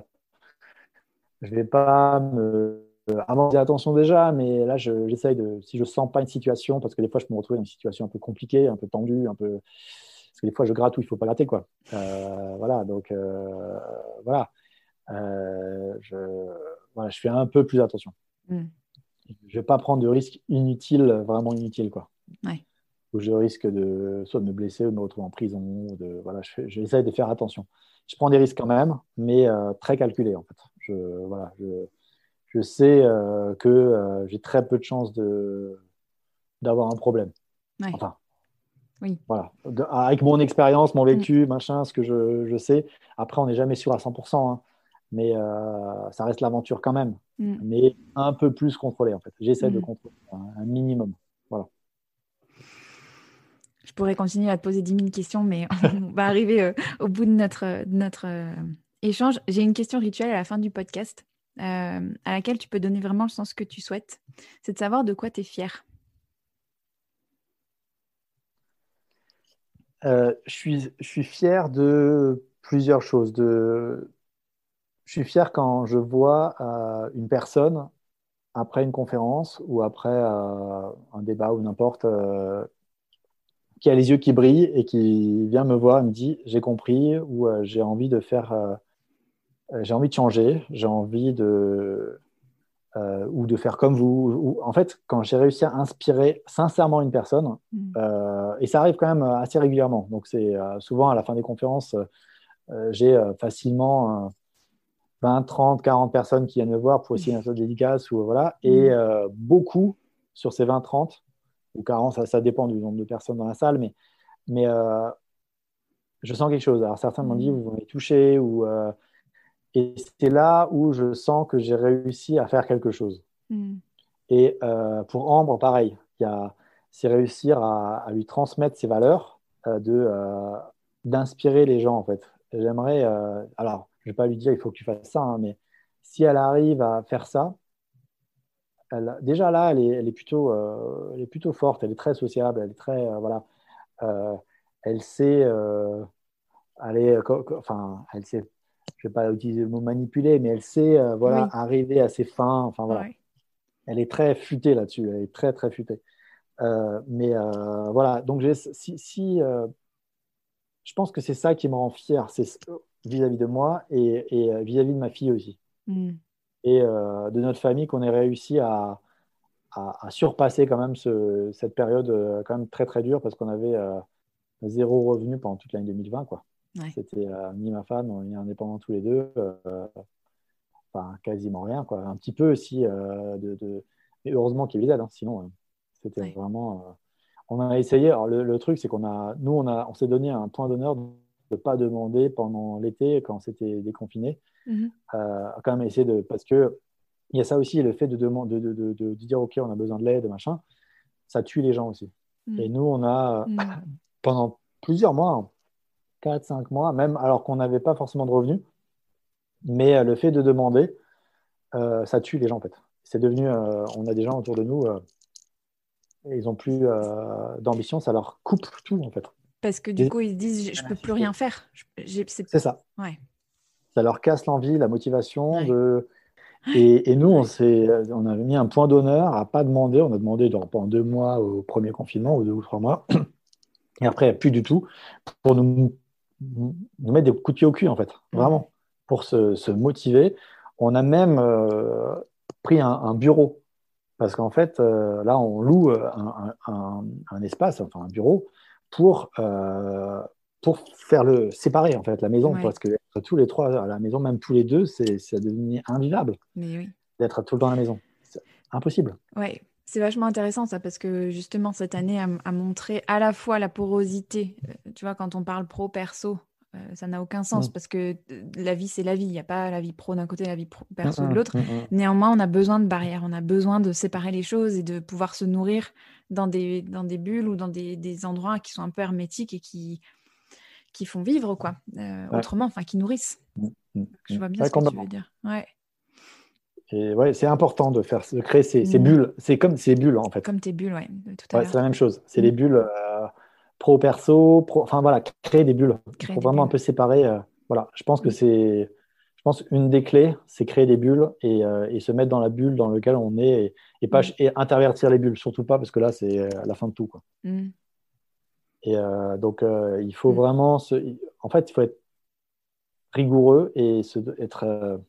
Je vais pas me euh, avant, attention déjà, mais là, j'essaye de, si je sens pas une situation, parce que des fois, je peux me retrouver dans une situation un peu compliquée, un peu tendue, un peu, parce que des fois, je gratte où il faut pas gratter, quoi. Euh, voilà, donc euh, voilà. je, voilà, je fais un peu plus attention. Mm. Je vais pas prendre de risques inutiles, vraiment inutiles, quoi. Ouais. Où je risque de soit de me blesser ou de me retrouver en prison. de, voilà, j'essaie de faire attention. Je prends des risques quand même, mais très calculés, en fait. Je, voilà, je, je sais euh, que euh, j'ai très peu de chances d'avoir un problème. Enfin, oui. Voilà. avec mon expérience, mon vécu, mm. machin, ce que je, je sais. Après, on n'est jamais sûr à 100%. Hein. mais ça reste l'aventure quand même, mm. mais un peu plus contrôlé en fait. J'essaie de mm. contrôler un, minimum. Voilà. Je pourrais continuer à te poser 10 000 questions, mais on va arriver au bout de notre, notre échange. J'ai une question rituelle à la fin du podcast, à laquelle tu peux donner vraiment le sens que tu souhaites. C'est de savoir de quoi tu es fier. Euh, je, suis, fier de plusieurs choses. Je suis fier quand je vois euh, une personne, après une conférence ou après euh, un débat ou n'importe, qui a les yeux qui brillent et qui vient me voir et me dit j'ai compris ou j'ai envie de faire, j'ai envie de changer, j'ai envie de, euh, ou de faire comme vous. en fait, quand j'ai réussi à inspirer sincèrement une personne, mm. euh, et ça arrive quand même assez régulièrement, donc c'est euh, souvent à la fin des conférences, j'ai facilement 20, 30, 40 personnes qui viennent me voir pour essayer une dédicace, ou, voilà, et mm. beaucoup sur ces 20, 30 ou 40, ça, ça, dépend du nombre de personnes dans la salle, mais, mais je sens quelque chose. Alors certains m'ont dit, mm. vous m'avez touché, ou et c'est là où je sens que j'ai réussi à faire quelque chose. Hmm. Et euh, pour Ambre, pareil, c'est réussir à, lui transmettre ses valeurs, euh, euh, d'inspirer les gens en fait. J'aimerais, alors je ne vais pas lui dire il faut que tu fasses ça, hein, mais si elle arrive à faire ça, elle, déjà là, elle est, elle est plutôt, elle est plutôt forte, elle est très sociable, elle est très, voilà, elle sait, aller, enfin, elle sait je ne vais pas utiliser le mot manipuler, mais elle sait euh, voilà, arriver à ses fins. Enfin, voilà. Elle est très futée là-dessus, elle est très, très futée. Euh, mais euh, voilà, donc si, si je pense que c'est ça qui me rend fier, c'est vis-à-vis de moi et vis-à-vis de ma fille aussi. Mm. Et de notre famille qu'on ait réussi à, à, surpasser quand même ce, cette période quand même très très dure parce qu'on avait zéro revenu pendant toute l'année 2020. Quoi. C'était euh, ni ma femme, on est indépendants tous les deux. Euh, enfin, quasiment rien. Quoi. Un petit peu aussi. Euh, de, Mais heureusement qu'il y avait hein, sinon, c'était vraiment. On a essayé. Alors, le, truc, c'est qu'on a. Nous, on, a... on s'est donné un point d'honneur de ne pas demander pendant l'été, quand c'était déconfiné, mm-hmm. quand même essayer de. Parce que. Il y a ça aussi, le fait de, demander, de, de, de, dire OK, on a besoin de l'aide, machin, ça tue les gens aussi. Mm. Et nous, on a, mm. pendant plusieurs mois, 4, 5 mois, même alors qu'on n'avait pas forcément de revenus. Mais euh, le fait de demander, euh, ça tue les gens en fait. C'est devenu, euh, on a des gens autour de nous, ils n'ont plus d'ambition, ça leur coupe tout en fait. Parce que du coup, ils se disent, je ne peux plus rien faire. C'est ça. Ouais. Ça leur casse l'envie, la motivation. De... Et, et, nous, on, on a mis un point d'honneur à pas demander. On a demandé pendant deux mois au premier confinement, ou deux ou trois mois. Et après, plus du tout, pour nous nous mettre des coups de pied au cul, en fait, mm. vraiment, pour se, motiver. On a même euh, pris un, bureau, parce qu'en fait, euh, là, on loue euh, un, espace, enfin un bureau, pour, pour faire le séparer, en fait, la maison, parce que tous les trois à la maison, même tous les deux, c'est devenu invivable d'être tout le temps à la maison. C'est impossible. Oui, c'est vachement intéressant ça parce que justement cette année a, montré à la fois la porosité. Euh, tu vois, quand on parle pro perso, euh, ça n'a aucun sens mm. parce que euh, la vie c'est la vie. Il n'y a pas la vie pro d'un côté, la vie perso de mm, mm, l'autre. Néanmoins, on a besoin de barrières, on a besoin de séparer les choses et de pouvoir se nourrir dans des, dans des bulles ou dans des, des endroits qui sont un peu hermétiques et qui, qui font vivre quoi. Autrement, enfin qui nourrissent. Je vois bien ce que tu veux dire. Ouais. Et ouais, c'est important de faire, de créer ces, mm. bulles. C'est comme ces bulles en fait. Comme tes bulles, ouais. c'est la même chose. C'est les mm. bulles euh, pro perso, pro, enfin voilà, créer des bulles. Il faut vraiment un peu séparer. Euh, voilà, je pense que mm. c'est, je pense une des clés, c'est créer des bulles et, euh, et, se mettre dans la bulle dans laquelle on est et, pas et intervertir les bulles, surtout pas parce que là c'est la fin de tout quoi. Et donc il faut vraiment se, en fait il faut être rigoureux et se, être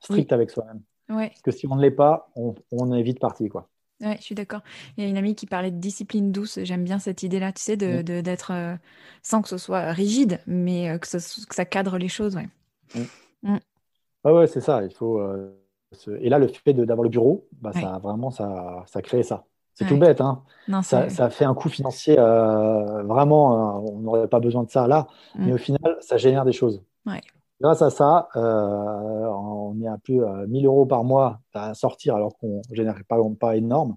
strict avec soi-même. Parce que si on ne l'est pas, on, est vite parti. Quoi. Ouais, je suis d'accord. Il y a une amie qui parlait de discipline douce. J'aime bien cette idée-là, tu sais, d'être de, d'être euh, sans que ce soit rigide, mais euh, que, ça cadre les choses. Ouais, mm. ouais, c'est ça. Il faut, euh, Et là, le fait d'avoir le bureau, bah, ça, vraiment, ça, ça crée ça. C'est tout bête. Hein. Non, ça, ça, fait un coût financier. vraiment, on n'aurait pas besoin de ça là. Mais mm. au final, ça génère des choses. Grâce à ça, on est à plus de 1000 euros par mois à sortir alors qu'on ne génère pas, pas énorme.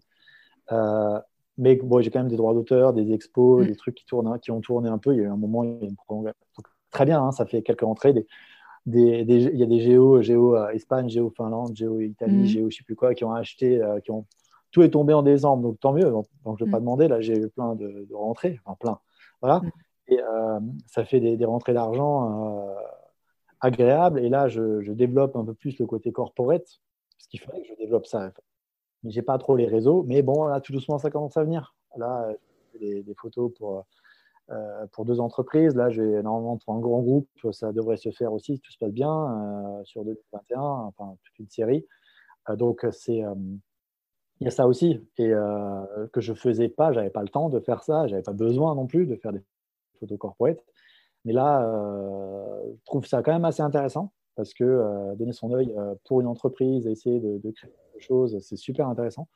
mais bon, j'ai quand même des droits d'auteur, des expos, mm. des trucs qui, tournent, qui ont tourné un peu. Il y a eu un moment, il y a une Très bien, hein, ça fait quelques rentrées. Des, des, il y a des géos, géo Espagne, géo Finlande, géo Italie, mm. géo je sais plus quoi, qui ont acheté, qui ont tout est tombé en décembre, donc tant mieux. Donc, je ne vais pas mm. demander. Là, j'ai eu plein de, rentrées, enfin plein. Voilà. Et euh, ça fait des, rentrées d'argent euh, agréables. Et là, je, développe un peu plus le côté corporate, ce qu'il fallait que je développe ça. Mais j'ai pas trop les réseaux. Mais bon, là, tout doucement, ça commence à venir. Là, j'ai des, photos pour, euh, pour deux entreprises. Là, j'ai normalement pour un grand groupe, ça devrait se faire aussi, si tout se passe bien, sur 2021, enfin toute une série. donc, c'est il y a ça aussi, et euh, que je faisais pas, j'avais pas le temps de faire ça, j'avais pas besoin non plus de faire des photos corporate. Mais là, euh, je trouve ça quand même assez intéressant parce que euh, donner son œil pour une entreprise, essayer de, créer quelque chose, c'est super intéressant.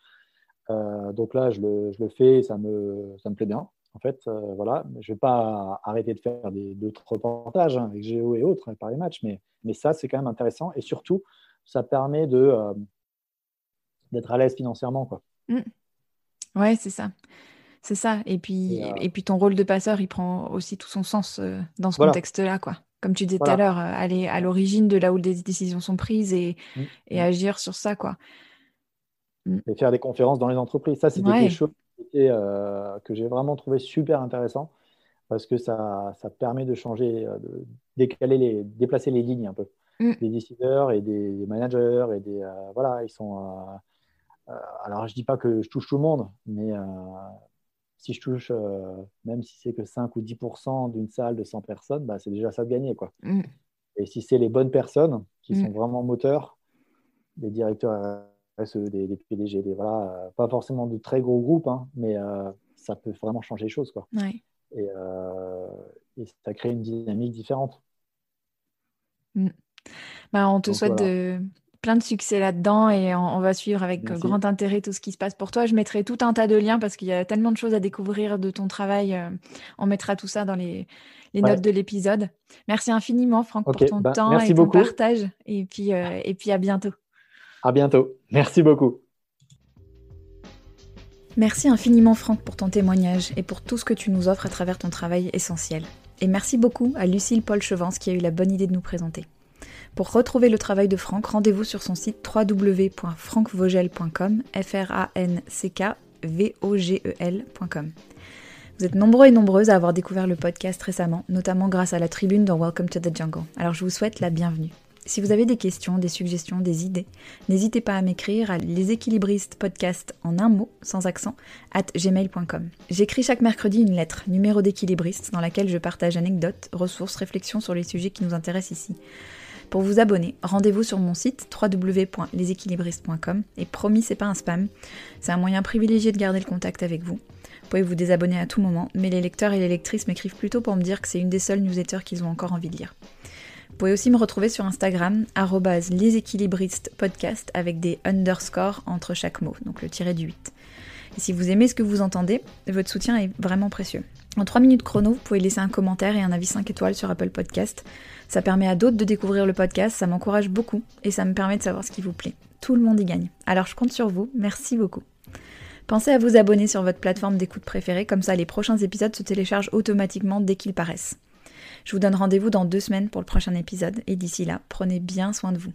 donc là, je le, fais, ça me, ça me plaît bien. En fait, voilà, je vais pas arrêter de faire d'autres reportages hein, avec Géo et autres par les matchs, mais, mais ça, c'est quand même intéressant. Et surtout, ça permet de d'être à l'aise financièrement. Quoi. Mm. Ouais, c'est ça. C'est ça. Et puis, et, euh, puis ton rôle de passeur, il prend aussi tout son sens euh, dans ce contexte-là. quoi. Comme tu disais tout à l'heure, euh, aller à l'origine de là où des décisions sont prises et, mm. et mm. agir sur ça. quoi. Et faire des conférences dans les entreprises. Ça, c'était quelque chose que j'ai vraiment trouvé super intéressant parce que ça, ça permet de changer, de décaler les, déplacer les lignes un peu. Des décideurs et des managers et des. voilà, ils sont alors, je ne dis pas que je touche tout le monde, mais euh, si je touche, euh, même si c'est que 5 ou 10% d'une salle de 100 personnes, bah, c'est déjà ça de gagner. Quoi. Mm. Et si c'est les bonnes personnes qui mm. sont vraiment moteurs, des directeurs RSE, des, PDG, des, voilà, pas forcément de très gros groupes, hein, mais ça peut vraiment changer les choses. Quoi. Et, ça crée une dynamique différente. Mm. Bah, on te souhaite de, plein de succès là-dedans et on, va suivre avec grand intérêt tout ce qui se passe pour toi. Je mettrai tout un tas de liens parce qu'il y a tellement de choses à découvrir de ton travail. Euh, on mettra tout ça dans les, notes de l'épisode. Merci infiniment, Franck, pour ton bah, temps et ton partage. Et puis, euh, et puis à bientôt. À bientôt. Merci beaucoup. Merci infiniment, Franck, pour ton témoignage et pour tout ce que tu nous offres à travers ton travail essentiel. Et merci beaucoup à Lucille Paul Chevance qui a eu la bonne idée de nous présenter. Pour retrouver le travail de Franck, rendez-vous sur son site www.franckvogel.com, f r e. Vous êtes nombreux et nombreuses à avoir découvert le podcast récemment, notamment grâce à la tribune dans Welcome to the Jungle. Alors je vous souhaite la bienvenue. Si vous avez des questions, des suggestions, des idées, n'hésitez pas à m'écrire à leséquilibristes en un mot, sans accent, at gmail.com. J'écris chaque mercredi une lettre, numéro d'équilibriste, dans laquelle je partage anecdotes, ressources, réflexions sur les sujets qui nous intéressent ici. Pour vous abonner, rendez-vous sur mon site www.leséquilibristes.com et promis, c'est pas un spam. C'est un moyen privilégié de garder le contact avec vous. Vous pouvez vous désabonner à tout moment, mais les lecteurs et les lectrices m'écrivent plutôt pour me dire que c'est une des seules newsletters qu'ils ont encore envie de lire. Vous pouvez aussi me retrouver sur Instagram, leséquilibristes podcast avec des underscores entre chaque mot, donc le tiré du 8. Et si vous aimez ce que vous entendez, votre soutien est vraiment précieux. En 3 minutes chrono, vous pouvez laisser un commentaire et un avis 5 étoiles sur Apple Podcast. Ça permet à d'autres de découvrir le podcast, ça m'encourage beaucoup et ça me permet de savoir ce qui vous plaît. Tout le monde y gagne. Alors je compte sur vous, merci beaucoup. Pensez à vous abonner sur votre plateforme d'écoute préférée, comme ça les prochains épisodes se téléchargent automatiquement dès qu'ils paraissent. Je vous donne rendez-vous dans deux semaines pour le prochain épisode et d'ici là, prenez bien soin de vous.